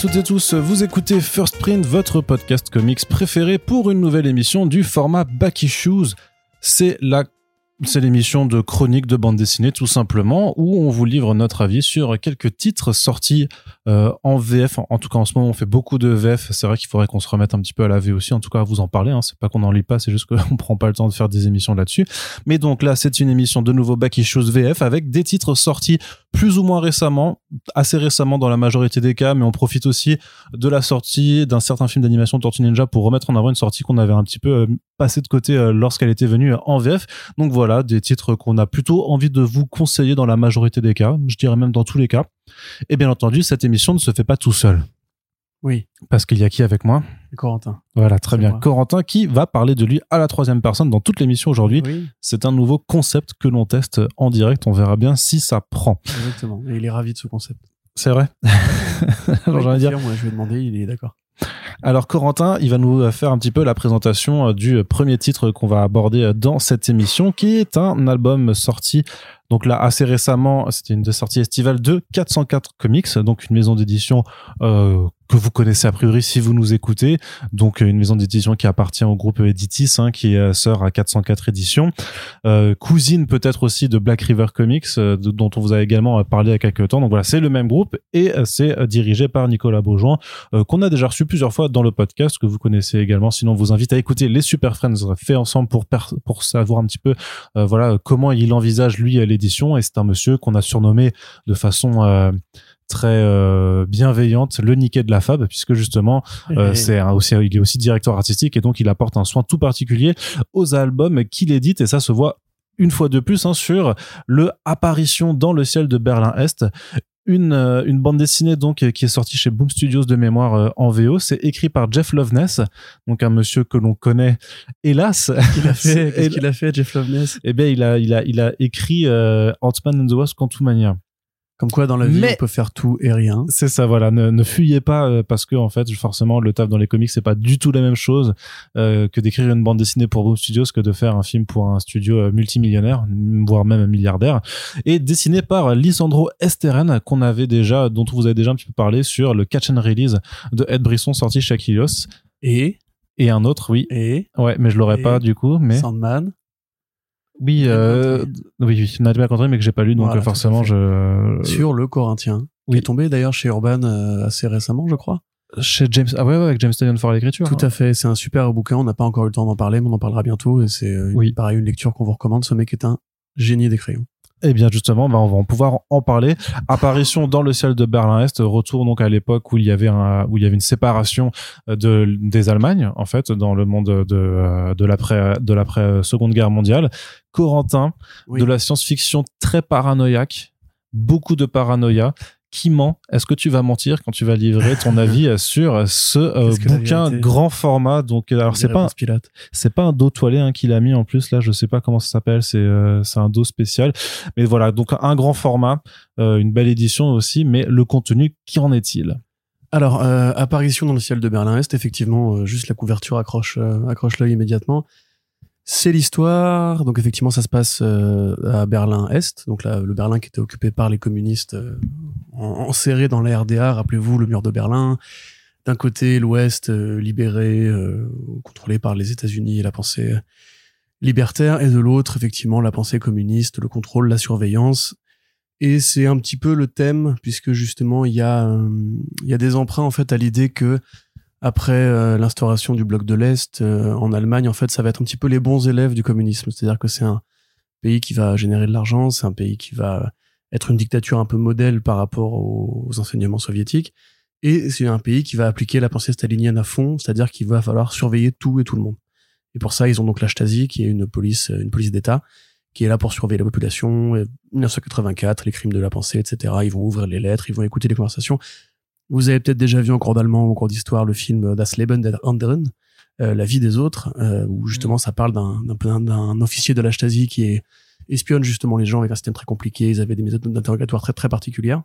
Toutes et tous, vous écoutez First Print, votre podcast comics préféré pour une nouvelle émission du format Back Issues. C'est la c'est l'émission de chronique de bande dessinée tout simplement où on vous livre notre avis sur quelques titres sortis euh, en VF. En tout cas en ce moment on fait beaucoup de VF. C'est vrai qu'il faudrait qu'on se remette un petit peu à la V aussi. En tout cas à vous en parler. Hein. C'est pas qu'on en lit pas, c'est juste qu'on prend pas le temps de faire des émissions là-dessus. Mais donc là c'est une émission de nouveau Back Issues VF avec des titres sortis plus ou moins récemment, assez récemment dans la majorité des cas, mais on profite aussi de la sortie d'un certain film d'animation Tortue Ninja pour remettre en avant une sortie qu'on avait un petit peu euh, passé de côté euh, lorsqu'elle était venue en VF. Donc voilà, des titres qu'on a plutôt envie de vous conseiller dans la majorité des cas, je dirais même dans tous les cas. Et bien entendu, cette émission ne se fait pas tout seul. Oui. Parce qu'il y a qui avec moi? Corentin. Voilà, très bien. Corentin qui va parler de lui à la troisième personne dans toute l'émission aujourd'hui. C'est un nouveau concept que l'on teste en direct. On verra bien si ça prend. Exactement. Et il est ravi de ce concept. C'est vrai. Alors, dire... Moi, je vais demander, il est d'accord. Alors Corentin, il va nous faire un petit peu la présentation euh, du premier titre qu'on va aborder euh, dans cette émission, qui est un album sorti donc là assez récemment. C'était une des sorties estivales de 404 Comics, donc une maison d'édition euh, que vous connaissez a priori si vous nous écoutez. Donc une maison d'édition qui appartient au groupe Editis, hein, qui est sœur à 404 éditions, euh, cousine peut-être aussi de Black River Comics, euh, dont on vous a également parlé il y a quelques temps. Donc voilà, c'est le même groupe et euh, c'est dirigé par Nicolas Beaujoin, qu'on a déjà reçu plusieurs fois dans le podcast, que vous connaissez également. Sinon, on vous invite à écouter les Super Friends fait ensemble pour pour savoir un petit peu voilà comment il envisage lui Et c'est un monsieur qu'on a surnommé de façon très euh, bienveillante le niquet de la fab puisque justement euh, c'est aussi il est aussi directeur artistique et donc il apporte un soin tout particulier aux albums qu'il édite et ça se voit une fois de plus hein, sur le apparition dans le ciel de Berlin Est une, euh, une bande dessinée donc qui est sortie chez Boom Studios de mémoire en VO. C'est écrit par Jeff Loveness, donc un monsieur que l'on connaît, hélas. Qu'est-ce qu'il a fait, Jeff Loveness? Eh bien, il a, il a, il a écrit Ant-Man and the Wasp Quantumania. Comme quoi, dans la vie, on peut faire tout et rien. C'est ça, voilà. Ne, ne fuyez pas euh, parce que en fait, forcément, le taf dans les comics, c'est pas du tout la même chose euh, que d'écrire une bande dessinée pour Boom Studios que de faire un film pour un studio euh, multimillionnaire, voire même un milliardaire, et dessiné par Lisandro Esteren, qu'on avait déjà, dont vous avez déjà un petit peu parlé sur le Catch and Release de Ed Brisson sorti chez Aquilios. Et et un autre, oui. Et ouais, mais je l'aurais pas du coup. Mais Sandman. Oui, euh, oui, oui, pas Contré, mais que j'ai pas lu, donc forcément je. Sur le Corinthien, oui. qui est tombé d'ailleurs chez Urban euh, assez récemment, je crois. Chez James, ah ouais, ouais avec James for l'écriture. Tout à fait, c'est un super bouquin. On n'a pas encore eu le temps d'en parler, mais on en parlera bientôt. Et c'est euh, oui. pareil une lecture qu'on vous recommande. Ce mec est un génie des crayons. Eh bien justement, bah, on va pouvoir en parler. Apparition dans le ciel de Berlin-Est, retour donc à l'époque où il y avait un, où il y avait une séparation euh, de des Allemagnes en fait dans le monde de euh, de l'après de l'après Seconde Guerre mondiale. Corentin de la science-fiction très paranoïaque, beaucoup de paranoïa qui ment Est-ce que tu vas mentir quand tu vas livrer ton avis sur ce euh, bouquin grand format? Donc, alors c'est pas c'est pas un dos toilé hein, qu'il a mis en plus là. Je sais pas comment ça s'appelle. C'est euh, c'est un dos spécial. Mais voilà, donc un grand format, euh, une belle édition aussi. Mais le contenu, qu'en est-il? Alors, apparition dans le ciel de Berlin-Est, effectivement, juste la couverture accroche, accroche l'œil immédiatement. C'est l'histoire. Donc effectivement, ça se passe euh, à Berlin-Est, donc là, le Berlin qui était occupé par les communistes, euh, enserré dans la RDA. Rappelez-vous le mur de Berlin. D'un côté, l'Ouest euh, libéré, contrôlé par les États-Unis et la pensée libertaire, et de l'autre, effectivement, la pensée communiste, le contrôle, la surveillance. Et c'est un petit peu le thème, puisque justement, il y a, il y a des emprunts en fait à l'idée que après euh, l'instauration du bloc de l'Est euh, en Allemagne, en fait, ça va être un petit peu les bons élèves du communisme. C'est-à-dire que c'est un pays qui va générer de l'argent, c'est un pays qui va être une dictature un peu modèle par rapport aux, enseignements soviétiques, et c'est un pays qui va appliquer la pensée stalinienne à fond, c'est-à-dire qu'il va falloir surveiller tout et tout le monde. Et pour ça, ils ont donc la qui est une police, une police d'État, qui est là pour surveiller la population. 1984, les crimes de la pensée, etc. Ils vont ouvrir les lettres, ils vont écouter les conversations. Vous avez peut-être déjà vu en cours d'allemand ou en cours d'histoire le film Das Leben der Anderen, euh, La vie des autres, euh, où justement mm. ça parle d'un d'un officier de la Stasi qui est, espionne justement les gens avec un système très compliqué. Ils avaient des méthodes d'interrogatoire très très particulières.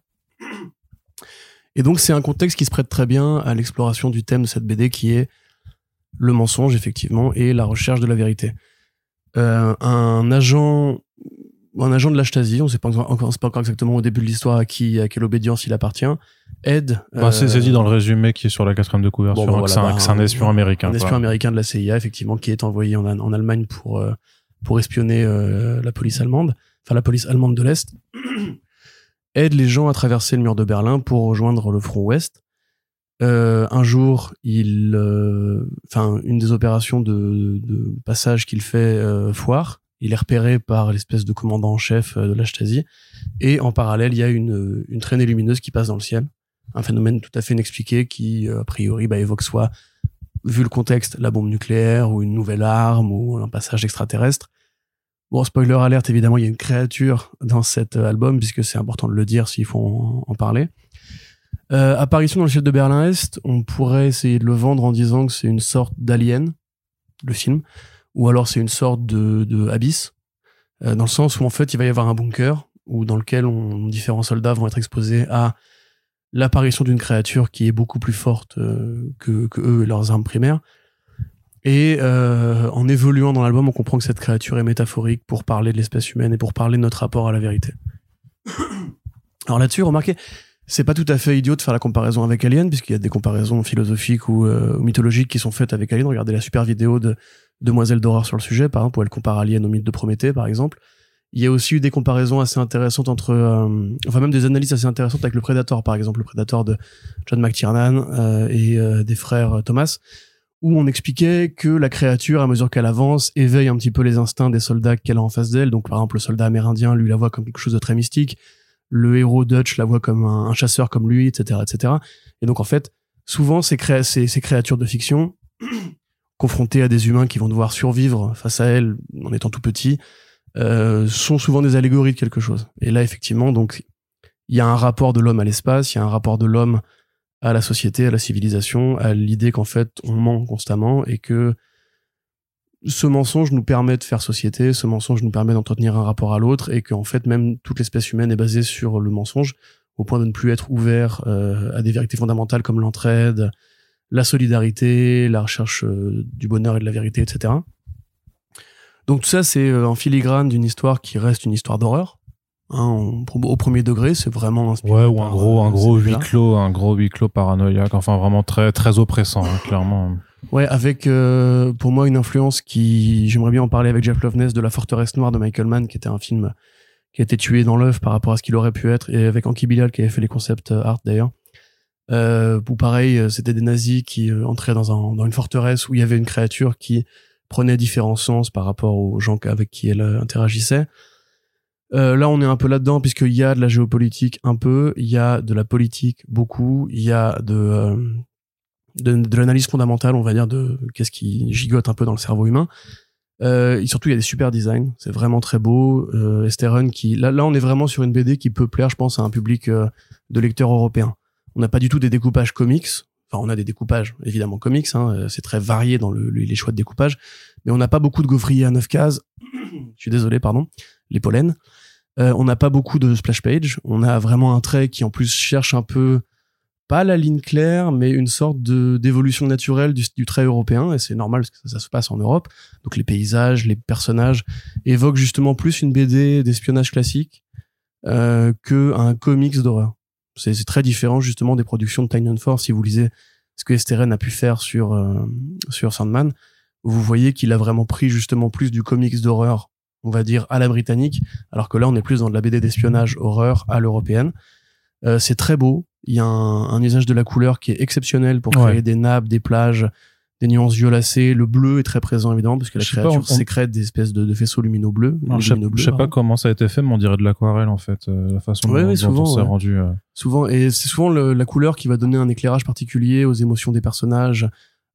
Et donc c'est un contexte qui se prête très bien à l'exploration du thème de cette BD qui est le mensonge effectivement et la recherche de la vérité. Euh, un agent un agent de la Stasi, on sait pas encore, sait pas encore exactement au début de l'histoire à qui, à quelle obédience il appartient, aide. Bah, c'est c'est dit dans le résumé qui est sur la quatrième de couverture, Bon, bah, voilà, c'est un, bah, que c'est un espion américain. un quoi. espion américain de la CIA, effectivement, qui est envoyé en, en Allemagne pour, euh, pour espionner euh, la police allemande, enfin la police allemande de l'Est, aide les gens à traverser le mur de Berlin pour rejoindre le front ouest. Euh, un jour, il, euh, enfin, une des opérations de, de passage qu'il fait euh, foire. Il est repéré par l'espèce de commandant en chef euh, de la Stasi. Et en parallèle, il y a une, une traînée lumineuse qui passe dans le ciel. Un phénomène tout à fait inexpliqué qui, euh, a priori, bah, évoque soit, vu le contexte, la bombe nucléaire ou une nouvelle arme ou un passage extraterrestre. Bon, spoiler alerte, évidemment, il y a une créature dans cet euh, album, puisque c'est important de le dire s'il faut en, en parler. Euh, apparition dans le ciel de Berlin-Est, on pourrait essayer de le vendre en disant que c'est une sorte d'alien, le film, ou alors c'est une sorte de, de abysse, euh, dans le sens où en fait il va y avoir un bunker, où dans lequel on, différents soldats vont être exposés à l'apparition d'une créature qui est beaucoup plus forte euh, que, que eux et leurs armes primaires. Et euh, en évoluant dans l'album, on comprend que cette créature est métaphorique pour parler de l'espèce humaine et pour parler de notre rapport à la vérité. Alors là-dessus, remarquez, c'est pas tout à fait idiot de faire la comparaison avec Alien, puisqu'il y a des comparaisons philosophiques ou, euh, ou mythologiques qui sont faites avec Alien. Regardez la super vidéo de Demoiselle d'horreur sur le sujet, par exemple, où elle compare Alien au mythe de Prométhée, par exemple. Il y a aussi eu des comparaisons assez intéressantes entre, euh, enfin même des analyses assez intéressantes avec le Predator, par exemple, le Predator de John McTiernan euh, et euh, des frères Thomas, où on expliquait que la créature, à mesure qu'elle avance, éveille un petit peu les instincts des soldats qu'elle a en face d'elle. Donc, par exemple, le soldat amérindien, lui, la voit comme quelque chose de très mystique. Le héros Dutch la voit comme un, chasseur comme lui, etc., etc. Et donc, en fait, souvent, ces, ces, ces créatures de fiction, confrontées à des humains qui vont devoir survivre face à elles en étant tout petits, euh, sont souvent des allégories de quelque chose. Et là, effectivement, donc, il y a un rapport de l'homme à l'espace, il y a un rapport de l'homme à la société, à la civilisation, à l'idée qu'en fait, on ment constamment et que ce mensonge nous permet de faire société, ce mensonge nous permet d'entretenir un rapport à l'autre et qu'en fait, même toute l'espèce humaine est basée sur le mensonge au point de ne plus être ouvert euh, à des vérités fondamentales comme l'entraide, la solidarité, la recherche euh, du bonheur et de la vérité, etc. Donc tout ça, c'est euh, en filigrane d'une histoire qui reste une histoire d'horreur. Hein, on- au premier degré, c'est vraiment inspiré Ouais, ou un gros, euh, un gros huis clos, un gros huis clos paranoïaque. Enfin, vraiment très, très oppressant, hein, clairement. Ouais, avec euh, pour moi une influence qui, j'aimerais bien en parler avec Jeff Loveness de La Forteresse Noire de Michael Mann, qui était un film qui a été tué dans l'œuf par rapport à ce qu'il aurait pu être, et avec Anki Bilal qui avait fait les concepts art d'ailleurs. Euh, où pareil, euh, c'était des nazis qui euh, entraient dans, un, dans une forteresse où il y avait une créature qui prenait différents sens par rapport aux gens avec qui elle euh, interagissait. Euh, là, on est un peu là-dedans puisqu'il y a de la géopolitique un peu, il y a de la politique beaucoup, il y a de euh, de, de l'analyse fondamentale, on va dire, de qu'est-ce qui gigote un peu dans le cerveau humain. Euh, et surtout, il y a des super designs, c'est vraiment très beau. Euh, qui là, là, on est vraiment sur une BD qui peut plaire, je pense, à un public de lecteurs européens. On n'a pas du tout des découpages comics. Enfin, on a des découpages évidemment comics. Hein, euh, c'est très varié dans le, les choix de découpage, mais on n'a pas beaucoup de gaufriers à 9 cases. je suis désolé, pardon. Les pollens. Euh, on n'a pas beaucoup de splash page. On a vraiment un trait qui en plus cherche un peu pas la ligne claire, mais une sorte d'évolution naturelle du, trait européen, et c'est normal parce que ça, ça se passe en Europe. Donc les paysages, les personnages évoquent justement plus une BD d'espionnage classique euh, que un comics d'horreur. C'est très différent justement des productions de Tynion Force. Si vous lisez ce que Esteren a pu faire sur euh, sur Sandman, vous voyez qu'il a vraiment pris justement plus du comics d'horreur, on va dire à la britannique, alors que là on est plus dans de la BD d'espionnage horreur à l'européenne. Euh, c'est très beau. Il y a un, un usage de la couleur qui est exceptionnel pour créer Ouais. des nappes, des plages, des nuances violacées. Le bleu est très présent évidemment parce que la pas, créature on- sécrète des espèces de, de faisceaux lumineux bleus. Alors, je lumineux je sais pas pardon. comment ça a été fait, mais on dirait de l'aquarelle, en fait, euh, la façon Ouais, dont, ouais, souvent, on s'est ouais. rendu. euh. souvent et c'est souvent le- la couleur qui va donner un éclairage particulier aux émotions des personnages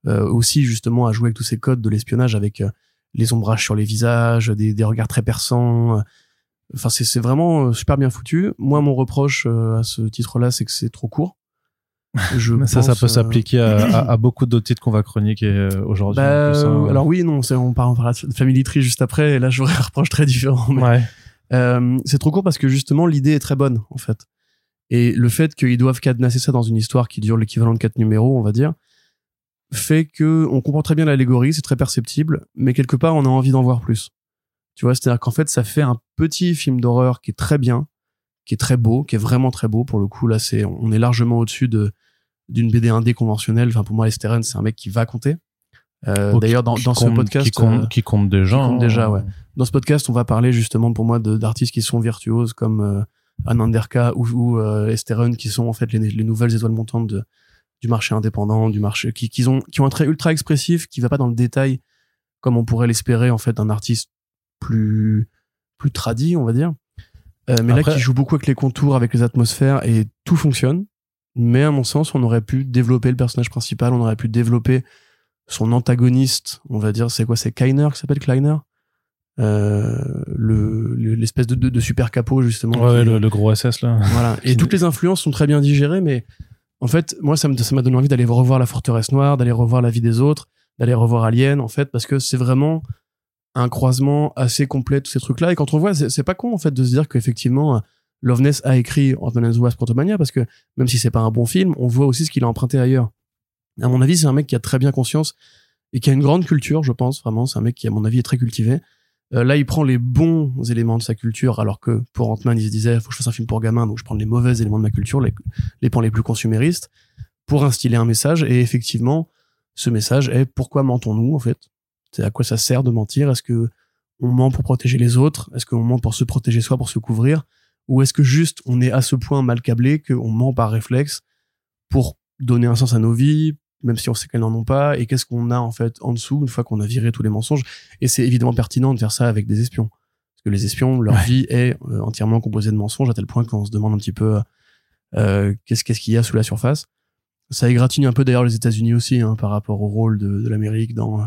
euh, aussi justement à jouer avec tous ces codes de l'espionnage avec les ombrages sur les visages des, des regards très perçants enfin c'est vraiment super bien foutu moi mon reproche à ce titre là c'est que c'est trop court je Mais ça, ça peut euh, s'appliquer à, à, à beaucoup d'autres titres qu'on va chroniquer euh, aujourd'hui. bah, hein. alors oui non on parle on parlera de Family Tree juste après et là j'aurais un reproche très différent mais- Ouais. Euh, c'est trop court parce que justement l'idée est très bonne en fait. Et le fait qu'ils doivent cadenasser ça dans une histoire qui dure l'équivalent de quatre numéros, on va dire, fait que on comprend très bien l'allégorie, c'est très perceptible, mais quelque part on a envie d'en voir plus. Tu vois, c'est-à-dire qu'en fait, ça fait un petit film d'horreur qui est très bien, qui est très beau, qui est vraiment très beau. Pour le coup, là, c'est, on est largement au-dessus de d'une BD indé conventionnelle. Enfin, pour moi, Esteren, c'est un mec qui va compter. Euh, Oh, D'ailleurs, dans, dans ce podcast, qui compte, euh, qui compte déjà. qui compte hein. déjà, ouais. dans ce podcast, on va parler justement pour moi d'artistes qui sont virtuoses comme euh, Ananderka ou, ou euh, Esteren, qui sont en fait les, les nouvelles étoiles montantes de, du marché indépendant, du marché qui, qui ont qui ont un trait ultra expressif, qui va pas dans le détail comme on pourrait l'espérer en fait d'un artiste plus plus tradit, on va dire. Euh, mais Après- là, qui joue beaucoup avec les contours, avec les atmosphères et tout fonctionne. Mais à mon sens, on aurait pu développer le personnage principal, on aurait pu développer son antagoniste, on va dire, c'est quoi C'est Kleiner qui s'appelle Kleiner? Euh, le le- l'espèce de, super capot justement Ouais, qui- le, le gros SS là. voilà. Et toutes les influences sont très bien digérées mais en fait moi ça m'a donné envie d'aller revoir la forteresse noire d'aller revoir la vie des autres d'aller revoir Alien en fait parce que c'est vraiment un croisement assez complet tous ces trucs là et quand on voit c'est pas con en fait de se dire qu'effectivement Loveness a écrit Ant-Man and the Wasp Quantumania parce que même si c'est pas un bon film on voit aussi ce qu'il a emprunté ailleurs à mon avis c'est un mec qui a très bien conscience et qui a une grande culture je pense vraiment c'est un mec qui à mon avis est très cultivé euh, là, il prend les bons éléments de sa culture, alors que pour Ant-Man, il se disait, faut que je fasse un film pour gamins, donc je prends les mauvais éléments de ma culture, les, les pans les plus consuméristes, pour instiller un message. Et effectivement, ce message est pourquoi mentons-nous, en fait? C'est à quoi ça sert de mentir? Est-ce que on ment pour protéger les autres? Est-ce qu'on ment pour se protéger soi, pour se couvrir? Ou est-ce que juste on est à ce point mal câblé qu'on ment par réflexe pour donner un sens à nos vies, même si on sait qu'elles n'en ont pas, et qu'est-ce qu'on a en fait en dessous une fois qu'on a viré tous les mensonges? Et c'est évidemment pertinent de faire ça avec des espions. Parce que les espions, leur Ouais. vie est euh, entièrement composée de mensonges à tel point qu'on se demande un petit peu euh, qu'est-ce qu'il y a sous la surface. Ça égratigne un peu d'ailleurs les États-Unis aussi hein, par rapport au rôle de, de l'Amérique dans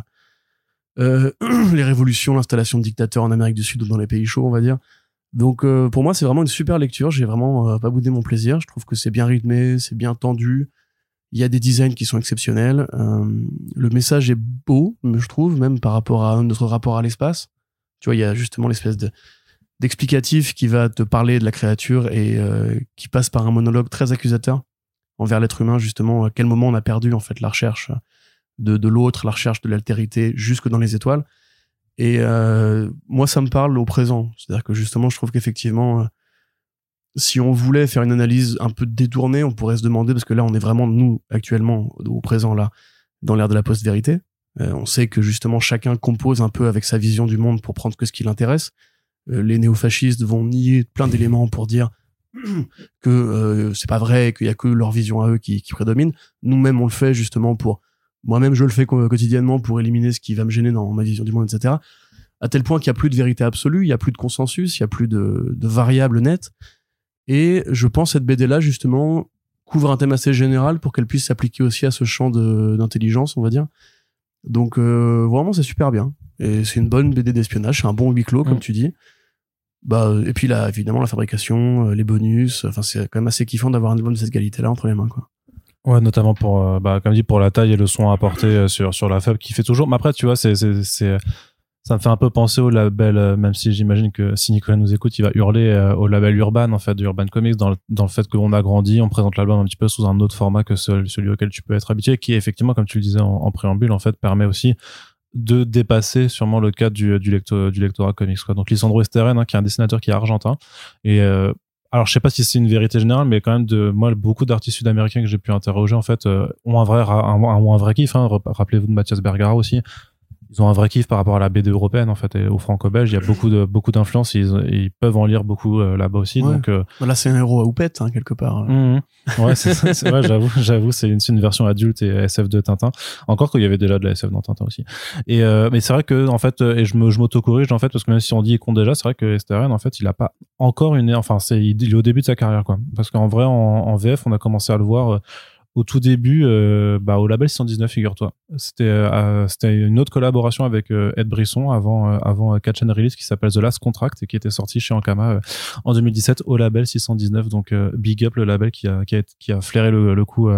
euh, les révolutions, l'installation de dictateurs en Amérique du Sud ou dans les pays chauds, on va dire. Donc euh, pour moi, c'est vraiment une super lecture. J'ai vraiment euh, pas boudé mon plaisir. Je trouve que c'est bien rythmé, c'est bien tendu. Il y a des designs qui sont exceptionnels. Euh, le message est beau, je trouve, même par rapport à notre rapport à l'espace. Tu vois, il y a justement l'espèce de d'explicatif qui va te parler de la créature et euh, qui passe par un monologue très accusateur envers l'être humain, justement, à quel moment on a perdu en fait la recherche de, de l'autre, la recherche de l'altérité jusque dans les étoiles. Et euh, moi, ça me parle au présent. C'est-à-dire que justement, je trouve qu'effectivement, euh, si on voulait faire une analyse un peu détournée, on pourrait se demander, parce que là, on est vraiment, nous, actuellement, au présent, là, dans l'ère de la post-vérité. Euh, on sait que justement, chacun compose un peu avec sa vision du monde pour prendre que ce qui l'intéresse. Euh, les néofascistes vont nier plein d'éléments pour dire que euh, c'est pas vrai, qu'il y a que leur vision à eux qui, qui prédomine. Nous-mêmes, on le fait justement pour moi-même, je le fais quotidiennement pour éliminer ce qui va me gêner dans ma vision du monde, etc. À tel point qu'il n'y a plus de vérité absolue, il n'y a plus de consensus, il n'y a plus de, de variables nettes. Et je pense que cette BD-là, justement, couvre un thème assez général pour qu'elle puisse s'appliquer aussi à ce champ d'intelligence, on va dire. Donc, euh, vraiment, c'est super bien. Et c'est une bonne BD d'espionnage, c'est un bon huis clos, comme Mm. tu dis. Bah, et puis là, évidemment, la fabrication, euh, les bonus, enfin, c'est quand même assez kiffant d'avoir un album de cette qualité-là entre les mains, quoi. Ouais, notamment pour, euh, bah, comme dit, pour la taille et le son apporté euh, sur, sur la faible qui fait toujours. Mais après, tu vois, c'est, c'est, c'est, ça me fait un peu penser au label, euh, même si j'imagine que si Nicolas nous écoute, il va hurler euh, au label Urban, en fait, de Urban Comics, dans le, dans le fait qu'on a grandi, on présente l'album un petit peu sous un autre format que celui auquel tu peux être habitué, qui effectivement, comme tu le disais en, préambule, en fait, permet aussi de dépasser sûrement le cadre du, du, du lectorat comics. Donc Lisandro Esteren, hein, qui est un dessinateur qui est argentin, et euh, alors je sais pas si c'est une vérité générale, mais quand même de moi beaucoup d'artistes sud-américains que j'ai pu interroger en fait euh, ont un vrai ra- un, un- vrai kiff. Hein. Rappelez-vous de Mathias Bergara aussi. Ils ont un vrai kiff par rapport à la BD européenne en fait et au franco-belge. Il y a beaucoup de beaucoup d'influences. Ils, ils peuvent en lire beaucoup euh, là-bas aussi. Ouais. Donc euh, Là, c'est un héros à houppette, hein, quelque part. Mhm. Ouais, c'est vrai, j'avoue, j'avoue, c'est une, c'est une version adulte et SF de Tintin. Encore qu'il y avait déjà de la SF dans Tintin aussi. Et euh, mais c'est vrai que en fait, euh, et je me je m'auto-corrige en fait parce que même si on dit il compte déjà, c'est vrai que Esteren en fait, il a pas encore une, enfin c'est il, il est au début de sa carrière quoi. Parce qu'en vrai, en, en VF, on a commencé à le voir. Au tout début, euh, bah, au label 619, figure-toi. C'était euh, c'était une autre collaboration avec euh, Ed Brisson avant, euh, avant Catch and Release qui s'appelle The Last Contract et qui était sorti chez Ankama en 2017 au label 619. Donc, big up le label qui a, qui a, flairé le, coup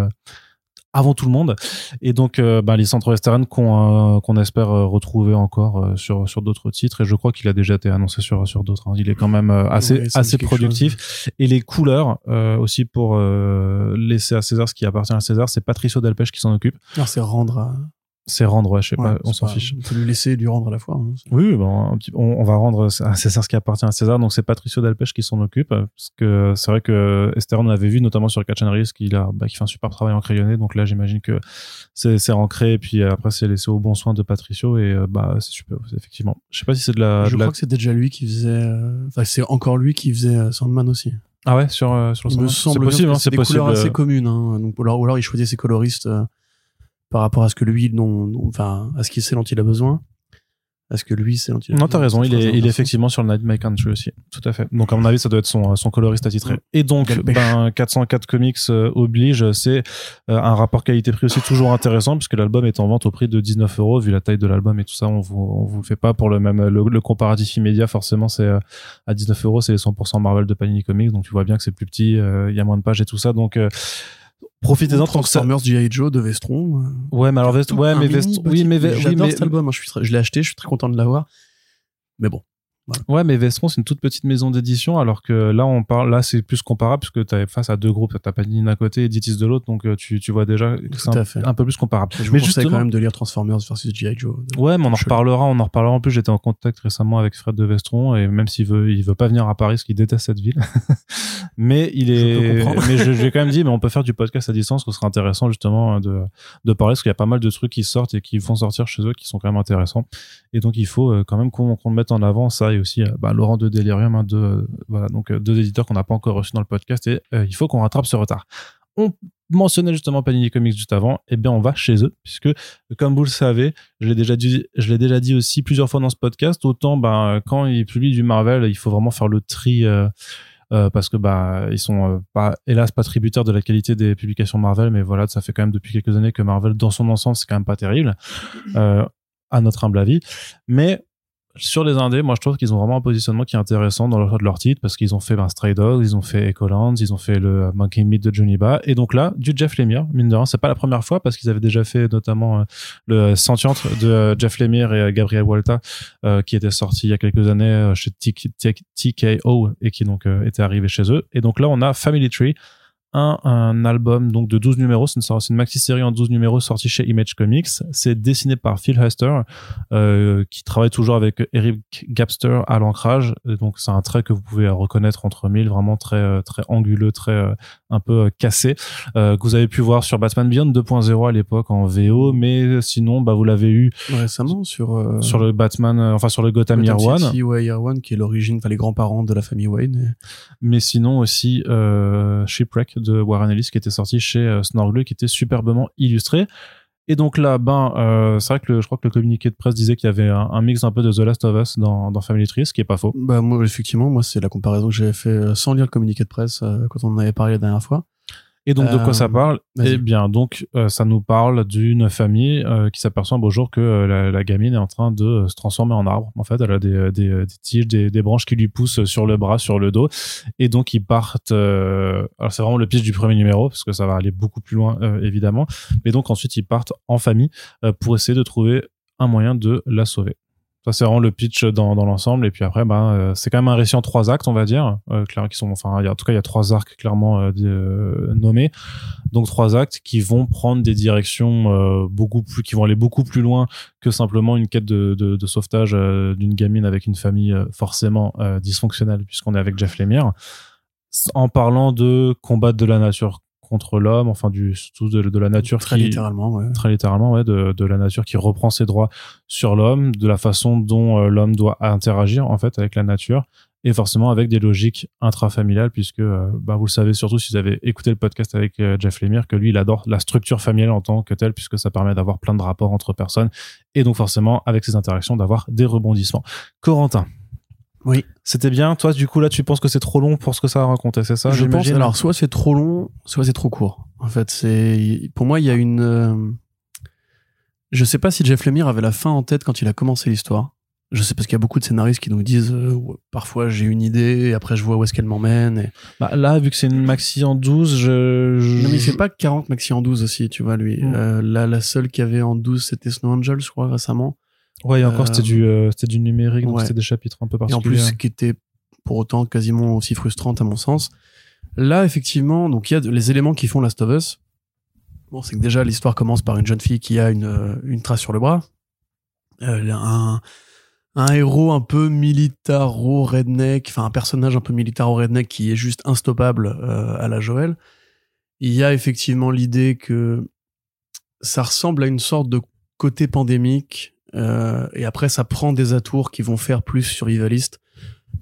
avant tout le monde. Et donc, euh, bah, les centres Western qu'on euh, qu'on espère euh, retrouver encore euh, sur, sur d'autres titres. Et je crois qu'il a déjà été annoncé sur, sur d'autres. hein. Il est quand même assez, Ouais, assez productif. Et les couleurs euh, aussi pour euh, laisser à César ce qui appartient à César, c'est Patricio Delpech qui s'en occupe. Alors, c'est rendre à, C'est rendre, ouais, je sais Ouais, pas, on c'est s'en fiche. On peut lui laisser lui rendre à la fois. hein. Oui, bon, un petit- on, on va rendre à César ce qui appartient à César. Donc c'est Patricio Delpech qui s'en occupe, euh, parce que c'est vrai que Esther on avait vu notamment sur Catch and Release qu'il a, bah, qu'il fait un super travail en crayonné. Donc là, j'imagine que c'est c'est ancré, et puis après c'est laissé au bon soin de Patricio, et euh, bah c'est super, c'est effectivement. Je sais pas si c'est de la, Je de la- crois que c'était déjà lui qui faisait. euh, Enfin, c'est encore lui qui faisait euh, Sandman aussi. ah ouais sur euh, sur le Il Sandman? c'est possible, hein, c'est c'est des possible. couleurs assez euh, communes. Hein. Donc, ou alors, ou alors il choisissait ses coloristes euh, par rapport à ce que lui, dont- enfin, à ce qu'il sait dont il a besoin. À ce que lui a Non, t'as raison, il C'est est, il est intéressant. effectivement sur le Night My Country aussi. Tout à fait. Donc, à mon avis, ça doit être son, son coloriste attitré. Mm. Et donc, Delpech. ben, 404 Comics euh, oblige, c'est euh, un rapport qualité-prix aussi toujours intéressant, puisque l'album est en vente au prix de 19 euros, vu la taille de l'album et tout ça, on vous, on vous le fait pas pour le même, le, le comparatif immédiat, forcément, c'est euh, à 19 euros, c'est les 100% Marvel de Panini Comics, donc tu vois bien que c'est plus petit, euh, il y a moins de pages et tout ça, donc, profitez-en tant que ça. Transformers G.I. Joe de Vestron. euh, Ouais, mais alors, Vest, ouais, un mais mini Vest, petit- oui, mais, oui, J'adore mais, cet album. hein, Je, suis très- je l'ai acheté, je suis très content de l'avoir. Mais bon. Ouais, mais Vestron, c'est une toute petite maison d'édition, alors que là, on parle, là, c'est plus comparable, puisque t'as face à deux groupes, t'as Panini d'un côté et Ditis de l'autre, donc euh, tu, tu vois déjà que c'est un, peu plus comparable. Je vous mais conseille justement, quand même de lire Transformers versus G.I. Joe. ouais, mais on en reparlera, on en reparlera. En plus, j'étais en contact récemment avec Fred de Vestron, et même s'il veut, il veut pas venir à Paris, parce qu'il déteste cette ville. mais il est, mais je, lui ai quand même dit, mais on peut faire du podcast à distance, ce serait intéressant justement de, de parler, parce qu'il y a pas mal de trucs qui sortent et qui font sortir chez eux, qui sont quand même intéressants. Et donc, il faut euh, quand même qu'on qu'on le mette en avant, ça, et aussi euh, bah, Laurent de Delirium, hein, de, euh, voilà, donc euh, deux éditeurs qu'on n'a pas encore reçus dans le podcast, et il faut qu'on rattrape ce retard. On mentionnait justement Panini Comics juste avant, et bien on va chez eux, puisque comme vous le savez, je l'ai déjà dit, je l'ai déjà dit aussi plusieurs fois dans ce podcast, autant ben, quand ils publient du Marvel, il faut vraiment faire le tri. parce que bah ils sont hélas pas tributaires de la qualité des publications Marvel mais voilà ça fait quand même depuis quelques années que Marvel dans son ensemble c'est quand même pas terrible à notre humble avis mais sur les indés, moi je trouve qu'ils ont vraiment un positionnement qui est intéressant dans le choix de leur titre parce qu'ils ont fait ben, Stray Dogs, ils ont fait Echolands, ils ont fait le Monkey Meat de Johnny Ba. Et donc là du Jeff Lemire, mine de rien, c'est pas la première fois parce qu'ils avaient déjà fait notamment euh, le Sentient de euh, Jeff Lemire et euh, Gabriel Walta euh, qui était sorti il y a quelques années euh, chez TK TKO et qui donc euh, était arrivé chez eux. Et donc là on a Family Tree un, un album donc de 12 numéros, c'est une, maxi-série en 12 numéros sortie chez Image Comics. C'est dessiné par Phil Hester, euh, qui travaille toujours avec Eric Gapster à l'ancrage. Donc c'est un trait que vous pouvez reconnaître entre mille, vraiment très euh, très anguleux, très euh, un peu euh, cassé, euh, que vous avez pu voir sur Batman Beyond 2.0 à l'époque en VO, mais sinon bah vous l'avez eu Récemment sur. euh, sur le Batman, enfin sur le Gotham, Gotham Year One. City, ouais, Year One, qui est l'origine, enfin les grands-parents de la famille Wayne. mais sinon aussi euh, Shipwreck de Warren Ellis qui était sorti chez euh, Snorgle qui était superbement illustré et donc là ben euh, c'est vrai que je crois que le communiqué de presse disait qu'il y avait un, mix un peu de The Last of Us dans, dans Family Tree ce qui est pas faux Bah moi effectivement, moi c'est la comparaison que j'avais fait euh, sans lire le communiqué de presse quand on en avait parlé la dernière fois. Et donc de quoi Euh, ça parle vas-y. eh bien donc euh, ça nous parle d'une famille euh, qui s'aperçoit un beau jour que euh, la, la gamine est en train de euh, se transformer en arbre. En fait elle a des, des, des tiges des, des branches qui lui poussent sur le bras sur le dos. Et donc ils partent euh, alors c'est vraiment le pitch du premier numéro parce que ça va aller beaucoup plus loin euh, évidemment. Mais donc ensuite ils partent en famille euh, pour essayer de trouver un moyen de la sauver ça c'est vraiment le pitch dans, dans l'ensemble. Et puis après ben euh, c'est quand même un récit en trois actes on va dire euh, qui sont enfin en tout cas il y a trois arcs clairement euh, euh, nommés. Donc trois actes qui vont prendre des directions euh, beaucoup plus qui vont aller beaucoup plus loin que simplement une quête de, de, de sauvetage euh, d'une gamine avec une famille forcément dysfonctionnelle puisqu'on est avec Jeff Lemire. En parlant de combat de la nature contre l'homme enfin du surtout de, de la nature Très qui littéralement, ouais. très littéralement ouais, de, de la nature qui reprend ses droits sur l'homme, de la façon dont euh, l'homme doit interagir en fait avec la nature et forcément avec des logiques intrafamiliales puisque euh, bah, vous le savez surtout si vous avez écouté le podcast avec euh, Jeff Lemire que lui il adore la structure familiale en tant que telle puisque ça permet d'avoir plein de rapports entre personnes et donc forcément avec ces interactions d'avoir des rebondissements. Corentin. Oui. C'était bien. Toi, du coup, là, tu penses que c'est trop long pour ce que ça a raconté, c'est ça je pense. Alors soit c'est trop long, soit c'est trop court. En fait, c'est pour moi il y a une. euh, Je sais pas si Jeff Lemire avait la fin en tête quand il a commencé l'histoire. Je sais parce qu'il y a beaucoup de scénaristes qui nous disent euh, parfois j'ai une idée et après je vois où est-ce qu'elle m'emmène. Et... Bah, là, vu que c'est une maxi en 12, je. je- Non mais il fait pas que 40 maxi en 12 aussi, tu vois lui. Euh, là la seule qu'il y avait en 12 c'était Snow Angel je crois récemment. Ouais, et encore, Euh, c'était du, euh, c'était du numérique, donc ouais. c'était des chapitres un peu et en particuliers. plus qui était pour autant quasiment aussi frustrante à mon sens. Là, effectivement, donc il y a les éléments qui font Last of Us. Bon, c'est que déjà l'histoire commence par une jeune fille qui a une, une trace sur le bras. Euh, un, un héros un peu militaro-redneck, enfin un personnage un peu militaro-redneck qui est juste instoppable euh, à la Joël. Il y a effectivement l'idée que ça ressemble à une sorte de côté pandémique, euh, et après ça prend des atours qui vont faire plus survivaliste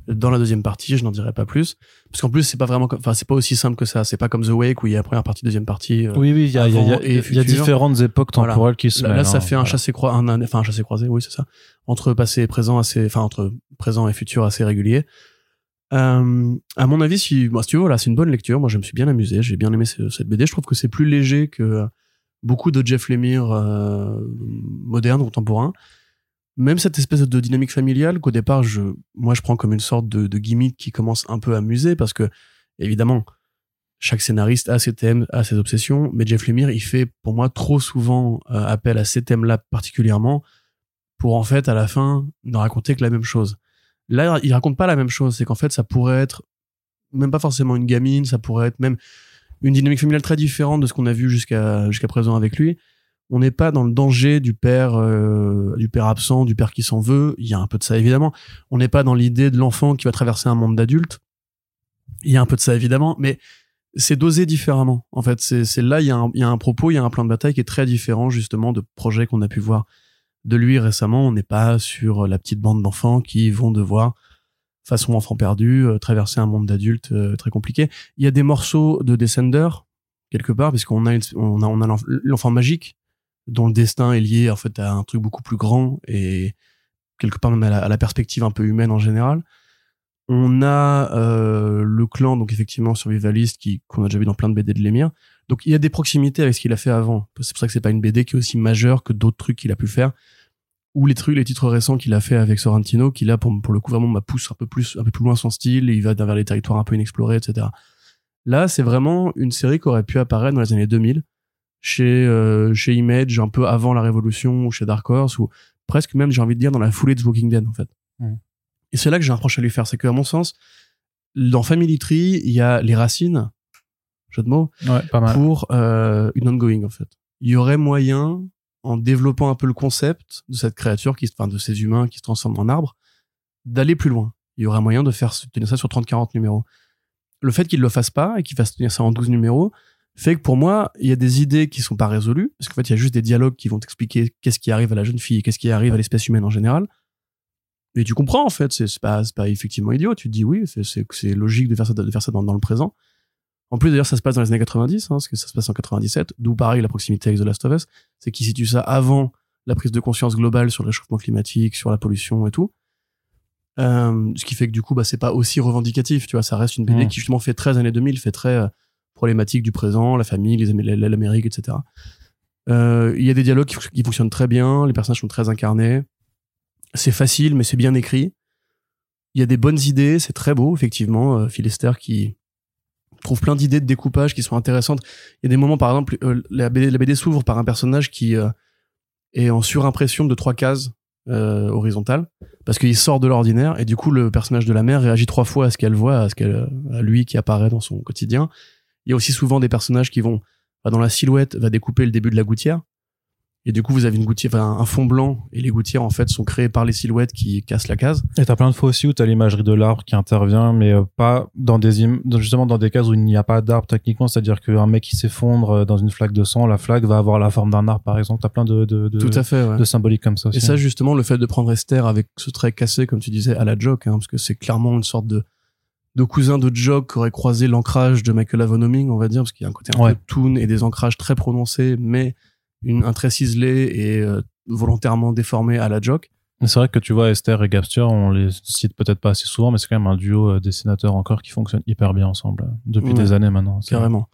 dans la deuxième partie, je n'en dirai pas plus, parce qu'en plus c'est pas vraiment, enfin c'est pas aussi simple que ça. C'est pas comme The Wake où il y a première partie, deuxième partie. Euh, oui, oui, il y a, y a, y y a différentes époques temporelles Voilà. qui se Là, mêlent. là, ça hein, fait un chassé croisé, un, enfin un chassé croisé, oui c'est ça, entre passé et présent assez, enfin entre présent et futur assez régulier. Euh, à mon avis, si, moi, si tu veux, voilà, c'est une bonne lecture. Moi, je me suis bien amusé. J'ai bien aimé ce- cette BD. Je trouve que c'est plus léger que beaucoup de Jeff Lemire euh, modernes, contemporains. Même cette espèce de dynamique familiale qu'au départ, je, moi, je prends comme une sorte de, de gimmick qui commence un peu à amuser parce que, évidemment, chaque scénariste a ses thèmes, a ses obsessions, mais Jeff Lemire, il fait pour moi trop souvent euh, appel à ces thèmes-là particulièrement pour en fait à la fin ne raconter que la même chose. Là, il raconte pas la même chose, c'est qu'en fait ça pourrait être même pas forcément une gamine, ça pourrait être même une dynamique familiale très différente de ce qu'on a vu jusqu'à jusqu'à présent avec lui. On n'est pas dans le danger du père euh, du père absent, du père qui s'en veut, il y a un peu de ça évidemment. On n'est pas dans l'idée de l'enfant qui va traverser un monde d'adultes. Il y a un peu de ça évidemment, mais c'est dosé différemment. En fait, c'est là il y, a un, il y a un propos, il y a un plan de bataille qui est très différent justement de projets qu'on a pu voir de lui récemment. On n'est pas sur la petite bande d'enfants qui vont devoir, façon enfant perdu, euh, traverser un monde d'adultes euh, très compliqué. Il y a des morceaux de Descender quelque part, parce qu'on a on a on a l'enf- l'enfant magique dont le destin est lié en fait à un truc beaucoup plus grand et quelque part même à la, à la perspective un peu humaine en général. On a euh, le clan, donc effectivement survivaliste, qui qu'on a déjà vu dans plein de BD de Lemire. Donc il y a des proximités avec ce qu'il a fait avant. C'est pour ça que c'est pas une BD qui est aussi majeure que d'autres trucs qu'il a pu faire. Ou les trucs, les titres récents qu'il a fait avec Sorrentino, qui là pour, pour le coup vraiment m'a pousse un peu plus, un peu plus loin son style. Et il va vers les territoires un peu inexplorés, etc. Là, c'est vraiment une série qui aurait pu apparaître dans les années 2000 chez euh, chez Image, un peu avant la Révolution, ou chez Dark Horse, ou presque même, j'ai envie de dire, dans la foulée de The Walking Dead, en fait. Mm. Et c'est là que j'ai un reproche à lui faire, c'est qu'à mon sens, dans Family Tree, il y a les racines, jeu de mots, Ouais, pas mal. pour euh, une ongoing en fait. Il y aurait moyen, en développant un peu le concept de cette créature, qui, enfin de ces humains qui se transforment en arbres, d'aller plus loin. Il y aurait moyen de faire tenir ça sur 30-40 numéros. Le fait qu'il le fasse pas et qu'il fasse tenir ça en 12 numéros fait que pour moi, il y a des idées qui sont pas résolues, parce qu'en fait, il y a juste des dialogues qui vont t'expliquer qu'est-ce qui arrive à la jeune fille et qu'est-ce qui arrive à l'espèce humaine en général. Et tu comprends, en fait, c'est pas, pas effectivement idiot. Tu te dis oui, c'est- logique de faire ça, de faire ça dans le présent. En plus, d'ailleurs, ça se passe dans les années 90, hein, parce que ça se passe en 97, d'où pareil la proximité avec The Last of Us, c'est qu'il situe ça avant la prise de conscience globale sur le réchauffement climatique, sur la pollution et tout. Euh, ce qui fait que du coup, bah, c'est pas aussi revendicatif, tu vois, ça reste une BD qui justement fait très années 2000, fait très euh, problématique du présent, la famille, l'Amérique, etc. Euh, Il y a des dialogues qui, qui fonctionnent très bien, les personnages sont très incarnés, c'est facile, mais c'est bien écrit. Il y a des bonnes idées, c'est très beau, effectivement. Euh, Phil Lester qui trouve plein d'idées de découpage qui sont intéressantes. Il y a des moments, par exemple, euh, la BD, s'ouvre par un personnage qui euh, est en surimpression de trois cases euh, horizontales parce qu'il sort de l'ordinaire et du coup le personnage de la mère réagit trois fois à ce qu'elle voit, à ce qu'elle, à lui qui apparaît dans son quotidien. Il y a aussi souvent des personnages qui vont dans la silhouette va découper le début de la gouttière et du coup vous avez une gouttière, enfin, un fond blanc et les gouttières en fait sont créées par les silhouettes qui cassent la case. Et t'as plein de fois aussi où t'as l'imagerie de l'arbre qui intervient, mais euh, pas dans des im- justement dans des cases où il n'y a pas d'arbre techniquement, c'est-à-dire qu'un mec qui s'effondre euh, dans une flaque de sang, la flaque va avoir la forme d'un arbre par exemple. T'as plein de de, de, Tout à fait. Ouais. de symboliques comme ça aussi. Et ça, justement, le fait de prendre Esther avec ce trait cassé, comme tu disais, à la Jock, hein, parce que c'est clairement une sorte de, de cousin de Jock qui aurait croisé l'ancrage de Michael Avonoming, on va dire, parce qu'il y a un côté un Ouais. peu toon et des ancrages très prononcés, mais une, un trait ciselé et euh, volontairement déformé à la. Mais C'est vrai que tu vois Esther et Gapster, on les cite peut-être pas assez souvent, mais c'est quand même un duo euh, dessinateurs encore qui fonctionne hyper bien ensemble euh, depuis Ouais. des années maintenant. Carrément.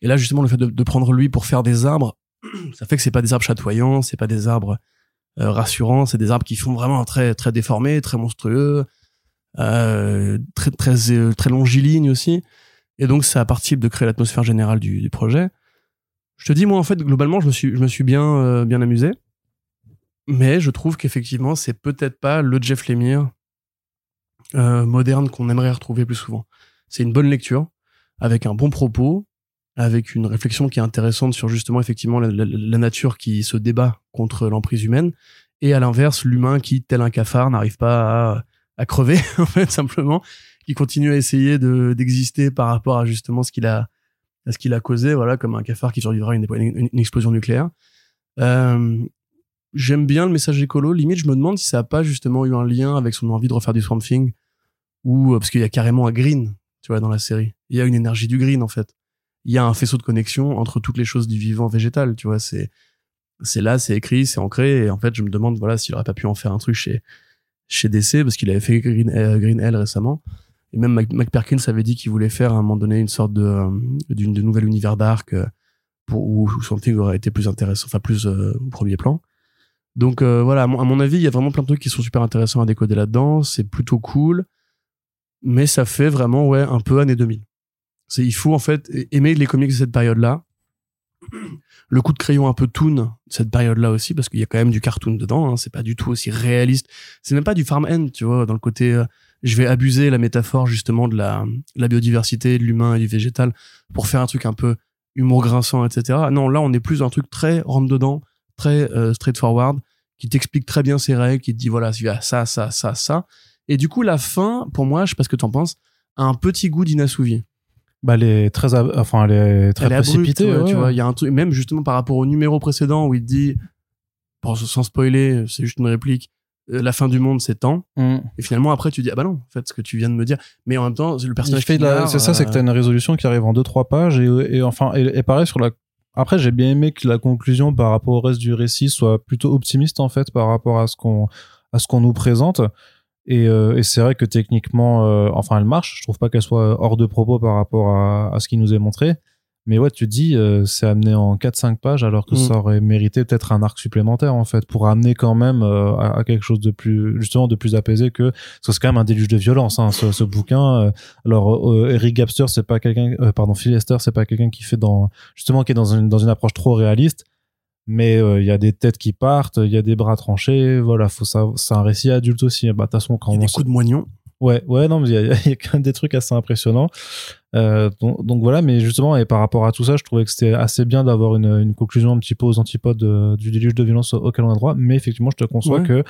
Et là, justement, le fait de, de prendre lui pour faire des arbres, ça fait que c'est pas des arbres chatoyants, c'est pas des arbres euh, rassurants, c'est des arbres qui font vraiment très très déformés, très monstrueux, euh, très très très longilignes aussi. Et donc, c'est à partir de créer l'atmosphère générale du, du projet. Je te dis, moi, en fait, globalement, je me suis je me suis bien euh, bien amusé, mais je trouve qu'effectivement, c'est peut-être pas le Jeff Lemire euh, moderne qu'on aimerait retrouver plus souvent. C'est une bonne lecture avec un bon propos, avec une réflexion qui est intéressante sur justement effectivement la, nature qui se débat contre l'emprise humaine, et à l'inverse l'humain qui, tel un cafard, n'arrive pas à, à crever en fait simplement, qui continue à essayer de d'exister par rapport à justement ce qu'il a à ce qu'il a causé, voilà, comme un cafard qui survivra une, une, explosion nucléaire? Euh, J'aime bien le message écolo. Limite, je me demande si ça a pas justement eu un lien avec son envie de refaire du Swamp Thing, ou parce qu'il y a carrément un green, tu vois, dans la série. Il y a une énergie du green en fait. Il y a un faisceau de connexion entre toutes les choses du vivant végétal, tu vois. C'est c'est là, c'est écrit, c'est ancré. Et en fait, je me demande, voilà, s'il aurait pas pu en faire un truc chez chez DC, parce qu'il avait fait Green, euh, Green Hell récemment. Et même Mac, avait dit qu'il voulait faire à un moment donné une sorte de euh, d'une de nouvel univers d'arc euh, où, où Something aurait été plus intéressant, enfin plus euh, au premier plan. Donc voilà, à mon, avis, il y a vraiment plein de trucs qui sont super intéressants à décoder là-dedans. C'est plutôt cool, mais ça fait vraiment ouais un peu année 2000. C'est il faut en fait aimer les comics de cette période-là le coup de crayon un peu toon cette période-là aussi parce qu'il y a quand même du cartoon dedans hein, c'est pas du tout aussi réaliste c'est même pas du farm end tu vois dans le côté je vais abuser la métaphore justement de la, la biodiversité de l'humain et du végétal pour faire un truc un peu humour grinçant etc non là on est plus dans un truc très rentre dedans très euh, straightforward qui t'explique très bien ses règles qui te dit voilà il y a ça ça ça ça. Et du coup la fin pour moi je sais pas ce que t'en penses a un petit goût d'inassouvi bah, elle est très, enfin, elle est très précipitée. Tu vois, il y a un truc, même justement par rapport au numéro précédent où il dit, pour, sans spoiler, c'est juste une réplique, la fin du monde c'est temps. Mm. Et finalement, après, tu dis, ah bah non, en fait, ce que tu viens de me dire. Mais en même temps, le personnage. C'est ça, c'est que t'as une résolution qui arrive en deux, trois pages et, et enfin, et, pareil sur la, après, j'ai bien aimé que la conclusion par rapport au reste du récit soit plutôt optimiste, en fait, par rapport à ce qu'on, à ce qu'on nous présente. Et, euh, et c'est vrai que techniquement, euh, enfin, elle marche. Je trouve pas qu'elle soit hors de propos par rapport à, à, ce qui nous est montré. Mais ouais, tu dis, euh, c'est amené en 4-5 pages alors que mm. ça aurait mérité peut-être un arc supplémentaire en fait pour amener quand même à, à, quelque chose de plus justement de plus apaisé que ça c'est quand même un déluge de violence hein, ce, ce bouquin. alors Eric Gapster c'est pas quelqu'un, pardon Phil Esther c'est pas quelqu'un qui fait dans justement qui est dans une dans une approche trop réaliste mais euh, il y a des têtes qui partent, il y a des bras tranchés, voilà, faut ça, c'est un récit adulte aussi. Bah, de toute façon, quand y a des coups de moignon. Ouais, ouais, non, mais il y, y, a quand même des trucs assez impressionnants. Euh, donc, donc, voilà, mais justement, et par rapport à tout ça, je trouvais que c'était assez bien d'avoir une, une, conclusion un petit peu aux antipodes euh, du déluge de violence auquel on a droit. Mais effectivement, je te conçois que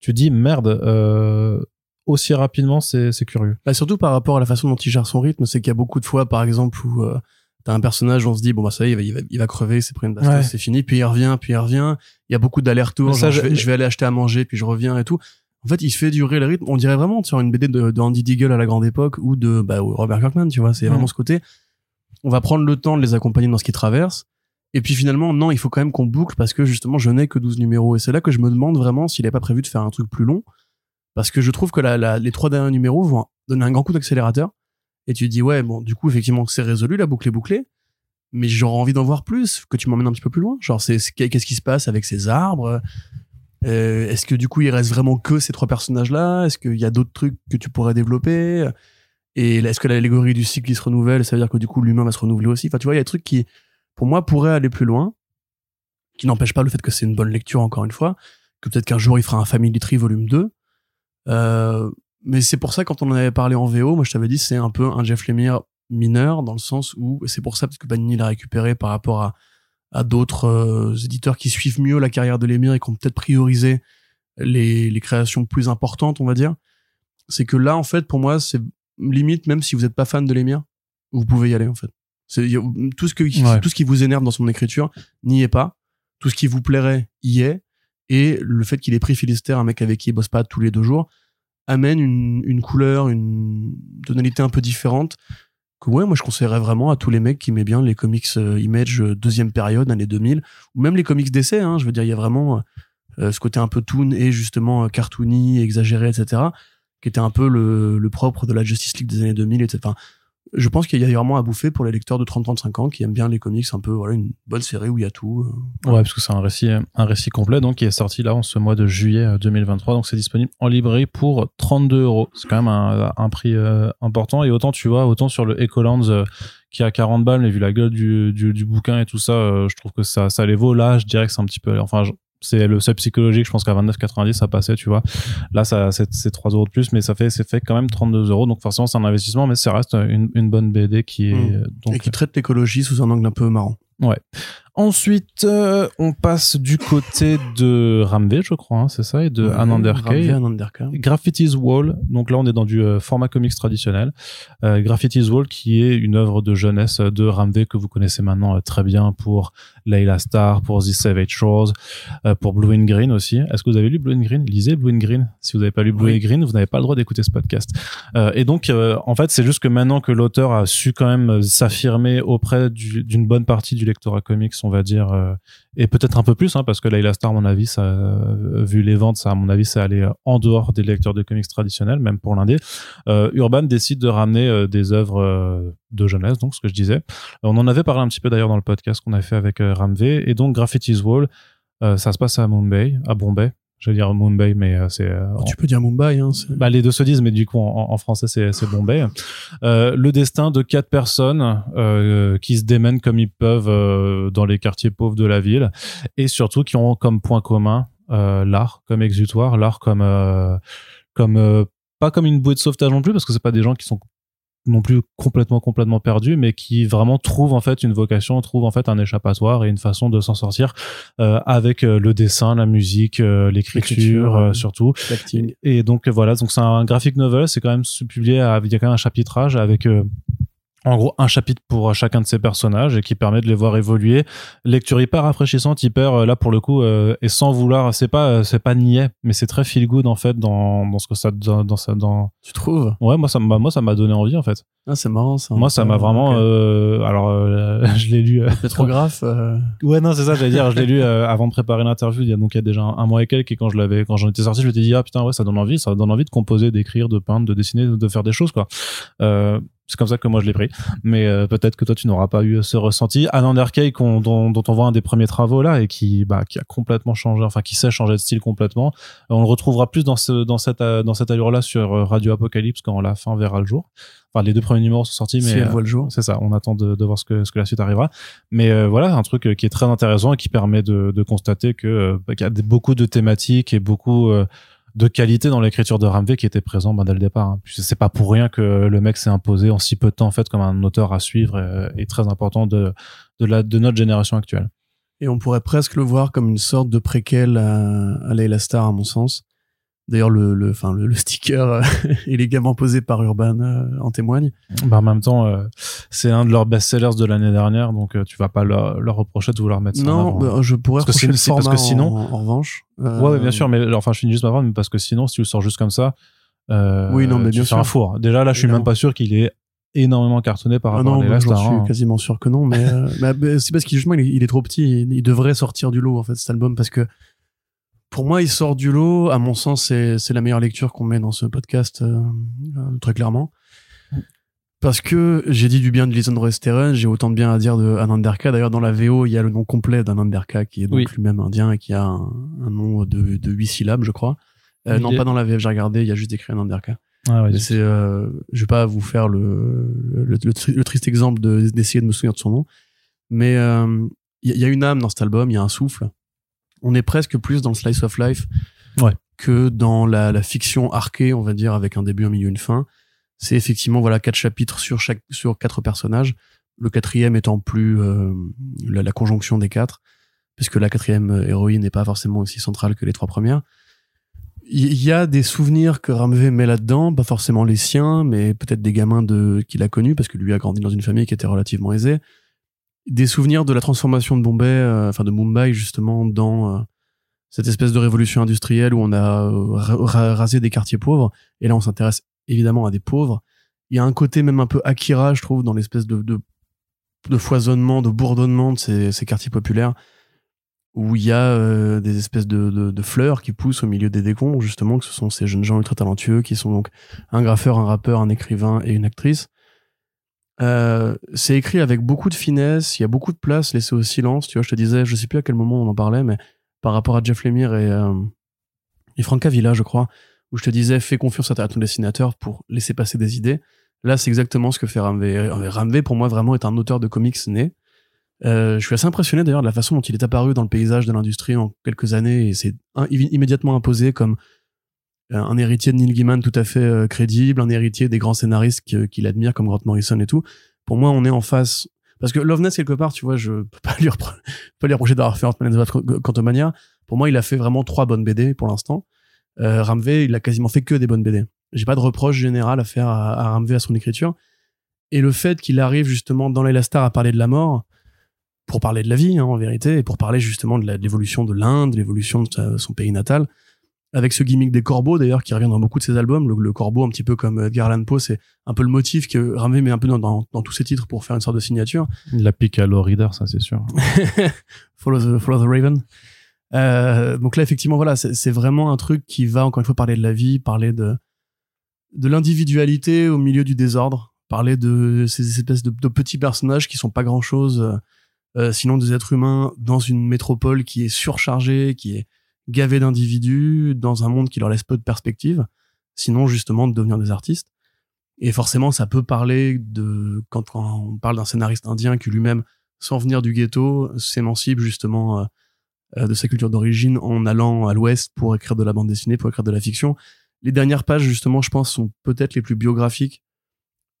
tu dis merde. Euh, aussi rapidement, c'est curieux. Bah, surtout par rapport à la façon dont il gère son rythme, c'est qu'il y a beaucoup de fois, par exemple, où euh, t'as un personnage on se dit bon bah ça y est il va, il va, crever c'est pris une c'est fini puis il revient puis il revient il y a beaucoup d'allers-retours je, je, vais, aller acheter à manger puis je reviens et tout en fait il fait durer le rythme. On dirait vraiment sur une BD de, de Andy Deagle à la grande époque ou de bah, Robert Kirkman tu vois. C'est vraiment ce côté. On va prendre le temps de les accompagner dans ce qu'ils traversent. Et puis finalement non il faut quand même qu'on boucle parce que justement je n'ai que 12 numéros. Et c'est là que je me demande vraiment s'il n'est pas prévu de faire un truc plus long. Parce que je trouve que la, la, les trois derniers numéros vont donner un grand coup d'accélérateur. Et tu dis ouais bon du coup effectivement c'est résolu la boucle est bouclée. Mais j'aurais envie d'en voir plus que tu m'emmènes un petit peu plus loin. Genre c'est qu'est-ce qui se passe avec ces arbres? Euh, est-ce que du coup il reste vraiment que ces trois personnages là est-ce qu'il y a d'autres trucs que tu pourrais développer? Et est-ce que l'allégorie du cycle qui se renouvelle? Ça veut dire que du coup l'humain va se renouveler aussi? Enfin tu vois il y a des trucs qui pour moi pourraient aller plus loin qui n'empêche pas le fait que c'est une bonne lecture encore une fois que peut-être qu'un jour il fera un Family Tree volume 2 euh, mais c'est pour ça quand on en avait parlé en VO, moi je t'avais dit c'est un peu un Jeff Lemire mineur dans le sens où c'est pour ça parce que Panini l'a récupéré par rapport à, à d'autres euh, éditeurs qui suivent mieux la carrière de Lemire et qui ont peut-être priorisé les, les créations plus importantes, on va dire. C'est que là en fait pour moi c'est limite même si vous n'êtes pas fan de Lemire, vous pouvez y aller en fait. C'est tout ce que tout ce qui vous énerve dans son écriture n'y est pas. Tout ce qui vous plairait y est. Et le fait qu'il ait pris Philister, un mec avec qui il bosse pas tous les deux jours, amène une, une couleur, une tonalité un peu différente que ouais, moi je conseillerais vraiment à tous les mecs qui aiment bien les comics euh, Image euh, deuxième période, années 2000, ou même les comics d'essai, hein, je veux dire, il y a vraiment euh, ce côté un peu toon et justement cartoony, exagéré, etc., qui était un peu le, propre de la Justice League des années 2000, etc. je pense qu'il y a vraiment à bouffer pour les lecteurs de 30-35 ans qui aiment bien les comics, un peu voilà une bonne série où il y a tout. Euh. Ouais, parce que c'est un récit, un récit complet donc qui est sorti là en ce mois de juillet 2023, euh, donc c'est disponible en librairie pour 32 euros. C'est quand même un, prix euh, important et autant tu vois, autant sur le Ecolands qui a 40 balles, mais vu la gueule du, du, du bouquin et tout ça, je trouve que ça, ça les vaut. Là, je dirais que c'est un petit peu, enfin, c'est le seuil psychologique. Je pense qu'à 29,90 ça passait, tu vois. Là, ça, c'est 3 euros de plus, mais ça fait, c'est fait quand même 32 euros. Donc forcément, c'est un investissement, mais ça reste une, une bonne BD qui est Mm. donc et qui traite l'écologie sous un angle un peu marrant. Ouais. Ensuite, euh, on passe du côté de Ramvé, je crois, hein, c'est ça, et de Ouais, Ananderkay. Graffiti's Wall. Donc là, on est dans du euh, format comics traditionnel. Euh, Graffiti's Wall, qui est une œuvre de jeunesse de Ramvé que vous connaissez maintenant très bien pour Layla Star, pour The Savage Shores, pour Blue and Green aussi. Est-ce que vous avez lu Blue and Green? Lisez Blue and Green. Si vous n'avez pas lu Blue Oui. and Green, vous n'avez pas le droit d'écouter ce podcast. Et donc, en fait, c'est juste que maintenant que l'auteur a su quand même s'affirmer auprès du- d'une bonne partie du lectorat comics, on va dire, euh, et peut-être un peu plus, hein, parce que Layla Star, à mon avis, ça, euh, vu les ventes, ça, à mon avis, c'est allé euh, en dehors des lecteurs de comics traditionnels, même pour l'indé. Urban décide de ramener des œuvres de jeunesse, donc ce que je disais. On en avait parlé un petit peu d'ailleurs dans le podcast qu'on a fait avec Ramvé, et donc Graffiti's Wall, ça se passe à Mumbai, à Bombay. Je vais dire Mumbai, mais euh, c'est euh, Oh, tu peux dire Mumbai. Hein, bah, les deux se disent, mais du coup, en, en français, c'est, Bombay. Euh, le destin de quatre personnes euh, qui se démènent comme ils peuvent euh, dans les quartiers pauvres de la ville et surtout qui ont comme point commun l'art comme exutoire, l'art comme comme pas comme une bouée de sauvetage non plus parce que c'est pas des gens qui sont non plus complètement complètement perdus mais qui vraiment trouvent en fait une vocation trouvent en fait un échappatoire et une façon de s'en sortir euh, avec euh, le dessin la musique euh, l'écriture euh, surtout. Et donc voilà, donc c'est un graphic novel, c'est quand même publié, à- il y a quand même un chapitrage avec euh, en gros un chapitre pour chacun de ces personnages et qui permet de les voir évoluer. Lecture hyper rafraîchissante, hyper euh, là pour le coup euh, et sans vouloir, c'est pas euh, c'est pas niais, mais c'est très feel good en fait dans dans ce que ça dans, dans ça dans Tu trouves? Ouais moi ça m'a moi ça m'a donné envie en fait. Ah, c'est marrant ça. moi ça m'a vraiment Ok. euh, alors euh, je l'ai lu euh, Pétrographe. euh, Ouais, non, c'est ça, j'allais dire, je l'ai lu euh, avant de préparer l'interview, il y a donc il y a déjà un, un mois et quelques, et quand je l'avais, quand j'en étais sorti, je m'étais dit, ah putain, ouais, ça donne envie, ça donne envie de composer, d'écrire, de peindre, de dessiner, de faire des choses, quoi. Euh, c'est comme ça que moi je l'ai pris. Mais euh, peut-être que toi tu n'auras pas eu ce ressenti. Alan Arkay, qu'on- dont, dont on voit un des premiers travaux là et qui, bah, qui a complètement changé, enfin qui sait changer de style complètement. Euh, On le retrouvera plus dans ce, dans cette, euh, dans cette allure là sur euh, Radio Apocalypse quand la fin verra le jour. Enfin, les deux premiers numéros sont sortis, mais si elle voit le jour. c'est ça, on attend de, de voir ce que, ce que la suite arrivera. Mais euh, voilà, un truc qui est très intéressant et qui permet de, de constater que euh, bah, qu'il y a beaucoup de thématiques et beaucoup euh, de qualité dans l'écriture de Ramvé qui était présent bah, dès le départ. Hein. C'est pas pour rien que le mec s'est imposé en si peu de temps en fait comme un auteur à suivre et, très important de, de, la, notre génération actuelle. Et on pourrait presque le voir comme une sorte de préquel à, à Star, à mon sens. D'ailleurs, le, le, enfin, le, le sticker euh, élégamment posé par Urban euh, en témoigne. Bah, en même temps, euh, c'est un de leurs best-sellers de l'année dernière, donc euh, tu vas pas leur, leur reprocher de vouloir mettre ça en Non, avant. bah, je pourrais Parce que le parce que sinon- en, en revanche. Ouais, ouais, bien sûr, mais enfin, je finis juste ma phrase, mais parce que sinon, si tu le sors juste comme ça, Oui, non, mais tu bien fais sûr. un four. Déjà, là, je suis Évidemment. même pas sûr qu'il est énormément cartonné par Ah rapport non, à bah, Star. suis hein. quasiment sûr que non, mais, euh, mais, c'est parce qu'il justement il est, il est trop petit, il, il devrait sortir du lot en fait cet album parce que pour moi il sort du lot. À mon sens, c'est c'est la meilleure lecture qu'on met dans ce podcast euh, euh, très clairement. Parce que j'ai dit du bien de Lisandro Esteren, j'ai autant de bien à dire de Ananderka. D'ailleurs, dans la VO, il y a le nom complet d'Ananderka qui est donc Oui. lui-même indien et qui a un, un nom de, de 8 syllabes, je crois. Euh, non, est- pas dans la VF, j'ai regardé, il y a juste écrit Ananderka. Ah, ouais, c'est, euh, je vais pas vous faire le, le, le tri- le triste exemple de- d'essayer de me souvenir de son nom. Mais euh, il y, y a une âme dans cet album, il y a un souffle. On est presque plus dans le slice of life Ouais. que dans la, la fiction arquée, on va dire, avec un début, un milieu, une fin. C'est effectivement voilà quatre chapitres sur chaque sur quatre personnages. Le quatrième étant plus euh, la, la conjonction des quatre, puisque la quatrième euh, héroïne n'est pas forcément aussi centrale que les trois premières. Il y a des souvenirs que Ramvé met là-dedans, pas forcément les siens, mais peut-être des gamins de qu'il a connus parce que lui a grandi dans une famille qui était relativement aisée. Des souvenirs de la transformation de Bombay, euh, enfin de Mumbai justement dans euh, cette espèce de révolution industrielle où on a euh, ra- ra- rasé des quartiers pauvres et là on s'intéresse évidemment à des pauvres. Il y a un côté même un peu Akira, je trouve, dans l'espèce de, foisonnement, de bourdonnement de ces, quartiers populaires où il y a des espèces de, de, de fleurs qui poussent au milieu des décombres, justement, que ce sont ces jeunes gens ultra talentueux qui sont donc un graffeur, un rappeur, un écrivain et une actrice. Euh, c'est écrit avec beaucoup de finesse, il y a beaucoup de place laissée au silence. Tu vois, je te disais, je sais plus à quel moment on en parlait, mais par rapport à Jeff Lemire et, euh, et Frank Avila, je crois, où je te disais, fais confiance à ton dessinateur pour laisser passer des idées. Là, c'est exactement ce que fait Ramvé. Ramvé, pour moi, vraiment, est un auteur de comics né. Euh, je suis assez impressionné d'ailleurs de la façon dont il est apparu dans le paysage de l'industrie en quelques années et c'est immédiatement imposé comme un héritier de Neil Gaiman tout à fait euh, crédible, un héritier des grands scénaristes qu'il admire comme Grant Morrison et tout. Pour moi, on est en face parce que Loveness quelque part, tu vois, je peux pas lui, reprocher d'avoir fait Ant-Man Quantumania. Pour moi, il a fait vraiment trois bonnes BD pour l'instant. Euh, Ramvé, il a quasiment fait que des bonnes BD. J'ai pas de reproche général à faire à, à Ramvé à son écriture. Et le fait qu'il arrive justement dans l'Elastar à parler de la mort, pour parler de la vie, hein, en vérité, et pour parler justement de l'évolution de l'Inde, l'évolution de son pays natal, avec ce gimmick des corbeaux d'ailleurs qui revient dans beaucoup de ses albums le, corbeau un petit peu comme Edgar Allan Poe c'est un peu le motif que Ramvé met un peu dans, dans, tous ses titres pour faire une sorte de signature. Il l'applique à Low Reader ça c'est sûr. Follow, the, follow the Raven. Euh, donc là effectivement voilà c'est vraiment un truc qui va encore une fois parler de la vie parler de de l'individualité au milieu du désordre parler de ces espèces de, petits personnages qui sont pas grand chose euh, euh, sinon des êtres humains dans une métropole qui est surchargée qui est gavés d'individus dans un monde qui leur laisse peu de perspectives, sinon justement de devenir des artistes. Et forcément, ça peut parler de quand, on parle d'un scénariste indien qui lui-même, sans venir du ghetto, s'émancipe justement euh, de sa culture d'origine en allant à l'Ouest pour écrire de la bande dessinée, pour écrire de la fiction. Les dernières pages, justement, je pense, sont peut-être les plus biographiques,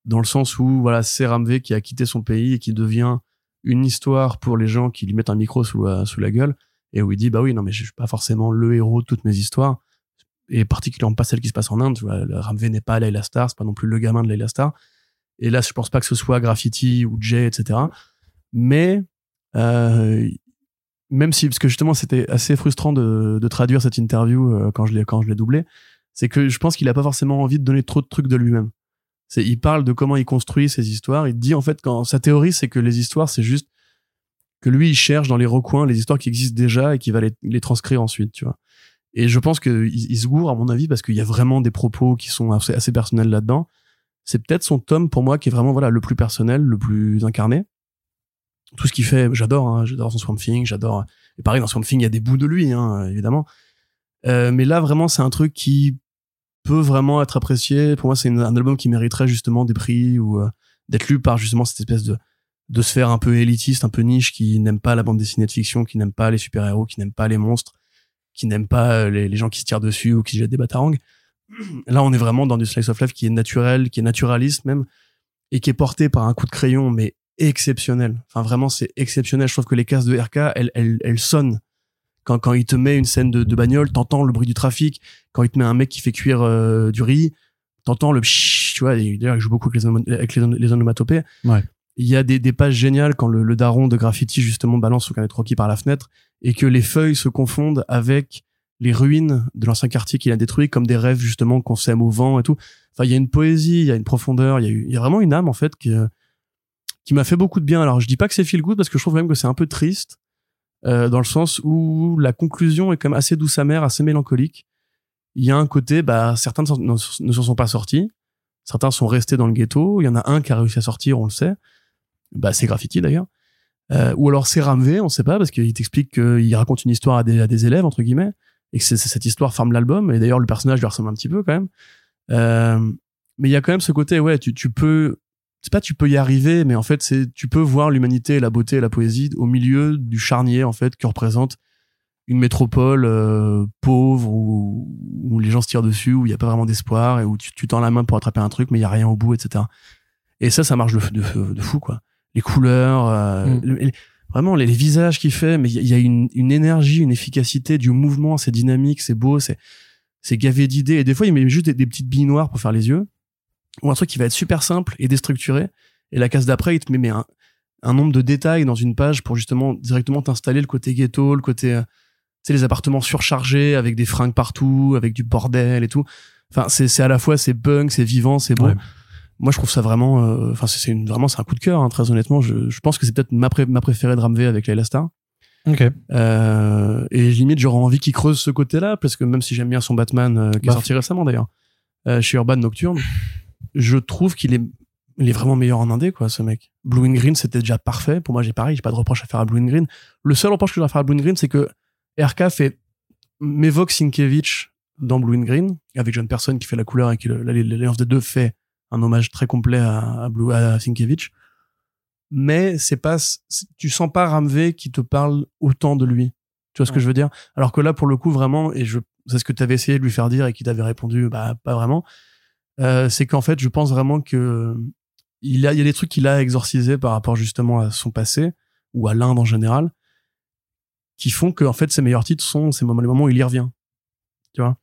dans le sens où voilà, c'est Ramvé qui a quitté son pays et qui devient une histoire pour les gens qui lui mettent un micro sous sous la gueule et où il dit bah oui non mais je suis pas forcément le héros de toutes mes histoires. Et particulièrement pas celle qui se passe en Inde tu vois. Ramvé n'est pas Layla Star c'est pas non plus le gamin de Layla Star et là je pense pas que ce soit Graffiti ou Jay etc mais euh, même si parce que justement c'était assez frustrant de, de traduire cette interview euh, quand je l'ai quand je l'ai doublé c'est que je pense qu'il a pas forcément envie de donner trop de trucs de lui-même. C'est il parle de comment il construit ses histoires. Il dit en fait quand sa théorie c'est que les histoires c'est juste que lui il cherche dans les recoins les histoires qui existent déjà et qui va les, transcrire ensuite tu vois. Et je pense que il, se gourre à mon avis parce qu'il y a vraiment des propos qui sont assez, assez personnels là-dedans. C'est peut-être son tome pour moi qui est vraiment voilà le plus personnel le plus incarné. Tout ce qu'il fait j'adore hein, j'adore son Swamp Thing j'adore et pareil dans Swamp Thing il y a des bouts de lui hein, évidemment. Euh, mais là vraiment c'est un truc qui peut vraiment être apprécié. Pour moi c'est un album qui mériterait justement des prix ou euh, d'être lu par justement cette espèce de de se faire un peu élitiste, un peu niche, qui n'aime pas la bande dessinée de fiction, qui n'aime pas les super-héros, qui n'aime pas les monstres, qui n'aime pas euh, les, gens qui se tirent dessus ou qui jettent des batarangs. Là, on est vraiment dans du slice of life qui est naturel, qui est naturaliste même, et qui est porté par un coup de crayon, mais exceptionnel. Enfin, vraiment, c'est exceptionnel. Je trouve que les cases de RK, elles, elles, elles sonnent. Quand, quand il te met une scène de, bagnole, t'entends le bruit du trafic. Quand il te met un mec qui fait cuire euh, du riz, t'entends le pshhh, tu vois. D'ailleurs, il joue beaucoup avec les, avec les, les onomatopées. Ouais. Il y a des, des pages géniales quand le, le, daron de graffiti justement balance son canette Rocky par la fenêtre et que les feuilles se confondent avec les ruines de l'ancien quartier qu'il a détruit comme des rêves justement qu'on sème au vent et tout. Enfin, il y a une poésie, il y a une profondeur, il y a, il y a vraiment une âme en fait qui, qui m'a fait beaucoup de bien. Alors je dis pas que c'est feel good parce que je trouve même que c'est un peu triste euh, dans le sens où la conclusion est quand même assez douce amère, assez mélancolique. Il y a un côté, bah certains ne s'en sont pas sortis, certains sont restés dans le ghetto. Il y en a un qui a réussi à sortir, on le sait bah c'est graffiti d'ailleurs. Euh, ou alors c'est Ramvé, on sait pas, parce qu'il t'explique qu'il raconte une histoire à des, à des élèves, entre guillemets, et que cette histoire forme l'album, et d'ailleurs le personnage lui ressemble un petit peu quand même. Euh, mais il y a quand même ce côté, ouais, tu, tu peux, c'est pas tu peux y arriver, mais en fait c'est, tu peux voir l'humanité, la beauté et la poésie au milieu du charnier, en fait, qui représente une métropole euh, pauvre où, où, les gens se tirent dessus, où il y a pas vraiment d'espoir, et où tu, tends la main pour attraper un truc, mais il y a rien au bout, etc. Et ça, ça marche de fou, quoi les couleurs, euh, mm. vraiment les, visages qu'il fait, mais il y, a une, une, énergie, une efficacité du mouvement, c'est dynamique, c'est beau, c'est c'est gavé d'idées. Et des fois, il met juste des, petites billes noires pour faire les yeux, ou un truc qui va être super simple et déstructuré. Et la case d'après, il te met mais un, un, nombre de détails dans une page pour justement directement t'installer le côté ghetto, le côté, euh, tu sais, les appartements surchargés avec des fringues partout, avec du bordel et tout. Enfin, c'est à la fois c'est punk, c'est vivant, c'est beau moi je trouve ça vraiment euh, enfin c'est une vraiment c'est un coup de cœur hein, très honnêtement. Je, je pense que c'est peut-être ma, ma préférée de Ramvé avec Layla Star ok. Euh, et limite j'aurais envie qu'il creuse ce côté là parce que même si j'aime bien son Batman euh, qui est bah. sorti récemment d'ailleurs euh, chez Urban Nocturne je trouve qu'il est il est vraiment meilleur en indé quoi ce mec. Blue and Green c'était déjà parfait. Pour moi j'ai pareil j'ai pas de reproche à faire à Blue and Green. Le seul reproche que je dois faire à Blue and Green c'est que RK fait m'évoque Sienkiewicz dans Blue and Green avec John Person qui fait la couleur et qui l'alliance des deux fait un hommage très complet à, à, Blue, à Sienkiewicz. mais c'est pas, tu sens pas Ramvé qui te parle autant de lui. Tu vois ce que je veux dire? Alors que là, pour le coup, vraiment, et je, c'est ce que tu avais essayé de lui faire dire et qui t'avait répondu, bah pas vraiment. euh, c'est qu'en fait, je pense vraiment que il y a, il y a des trucs qu'il a exorcisés par rapport justement à son passé ou à l'Inde en général, qui font que en fait ses meilleurs titres sont ces moments, les moments où il y revient. Tu vois?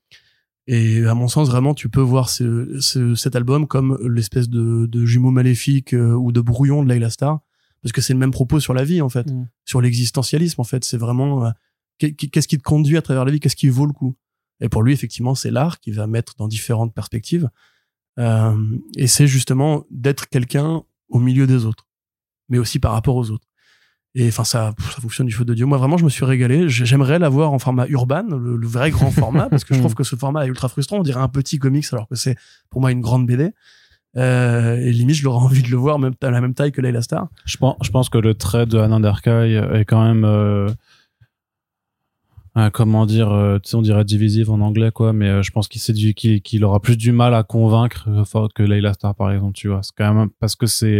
Et à mon sens, vraiment, tu peux voir ce, ce- cet album comme l'espèce de, de jumeau maléfique euh, ou de brouillon de Layla Starr, parce que c'est le même propos sur la vie en fait, Mm. sur l'existentialisme en fait. C'est vraiment euh, qu'est- qu'est-ce qui te conduit à travers la vie, qu'est-ce qui vaut le coup? Et pour lui, effectivement, c'est l'art qui va mettre dans différentes perspectives. Euh, et c'est justement d'être quelqu'un au milieu des autres, mais aussi par rapport aux autres. Et enfin, ça, fonctionne du feu de Dieu. Moi, vraiment, je me suis régalé. J'aimerais l'avoir en format urban, le, le vrai grand format, parce que je trouve que ce format est ultra frustrant. On dirait un petit comics, alors que c'est pour moi une grande BD. Euh, et limite, je l'aurais envie de le voir même à la même taille que Layla Star. Je pense, je pense que le trait de Anand Erkai est quand même, euh, euh, comment dire, euh, on dirait divisive en anglais, quoi, mais euh, je pense qu'il aura plus du mal à convaincre que Layla Star, par exemple, tu vois. C'est quand même parce que c'est,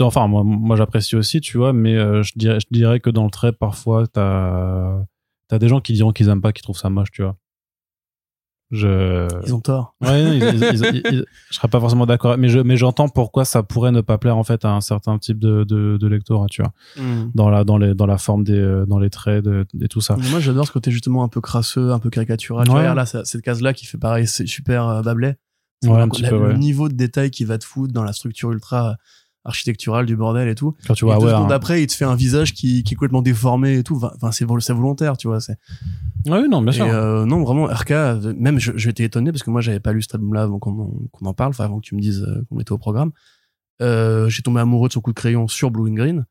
enfin, moi, moi j'apprécie aussi, tu vois, mais euh, je dirais, je dirais que dans le trait, parfois, t'as, t'as des gens qui diront qu'ils aiment pas, qui trouvent ça moche, tu vois. Je, Ils ont tort. Ouais, non, ils- ils- ils- ils- je serais pas forcément d'accord, mais je, mais j'entends pourquoi ça pourrait ne pas plaire en fait à un certain type de, de, de lectorat, tu vois, dans la, dans les, dans la forme des, euh, dans les traits de, et tout ça. Mais Moi, j'adore ce côté justement un peu crasseux, un peu caricatural. Tu vois, là, cette case-là qui fait pareil, c'est super euh, Ouais, vraiment un la- peu, le niveau de détail qui va te foutre dans la structure ultra architecturale du bordel et tout. Quand tu Et vois, deux ouais, secondes un- après, il te fait un visage qui, qui est complètement déformé et tout. Enfin, c'est vol- c'est volontaire, tu vois. C'est Ouais, non, bien Et sûr. euh, non, vraiment, RK, même je- j'étais étonné parce que moi, j'avais pas lu cet album-là avant qu'on en, qu'on en parle, enfin avant que tu me dises euh, qu'on était au programme. Euh, J'ai tombé amoureux de son coup de crayon sur Blue and Green.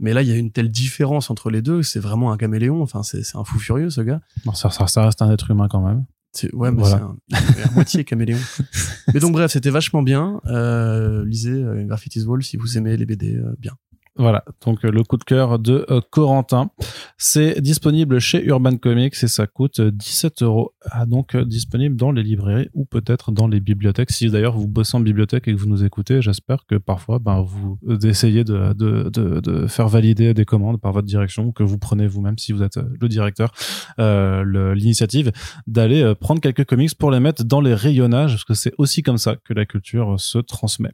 Mais là, il y a une telle différence entre les deux. C'est vraiment un caméléon. Enfin, c'est c'est un fou furieux, ce gars. Ça, ça, ça reste un être humain quand même. C'est- Ouais, mais Voilà. c'est un, à moitié caméléon. mais donc, bref, c'était vachement bien. Euh, lisez euh, Graffitis Wall si vous aimez les BD euh, bien. Voilà, donc euh, le coup de cœur de euh, Corentin. C'est disponible chez Urban Comics et ça coûte euh, 17 euros. Ah, donc euh, disponible dans les librairies ou peut-être dans les bibliothèques. Si d'ailleurs vous bossez en bibliothèque et que vous nous écoutez, j'espère que parfois ben, vous euh, essayez de, de, de, de faire valider des commandes par votre direction, que vous prenez vous-même si vous êtes euh, le directeur, euh, l'initiative d'aller euh, prendre quelques comics pour les mettre dans les rayonnages, parce que c'est aussi comme ça que la culture euh, se transmet.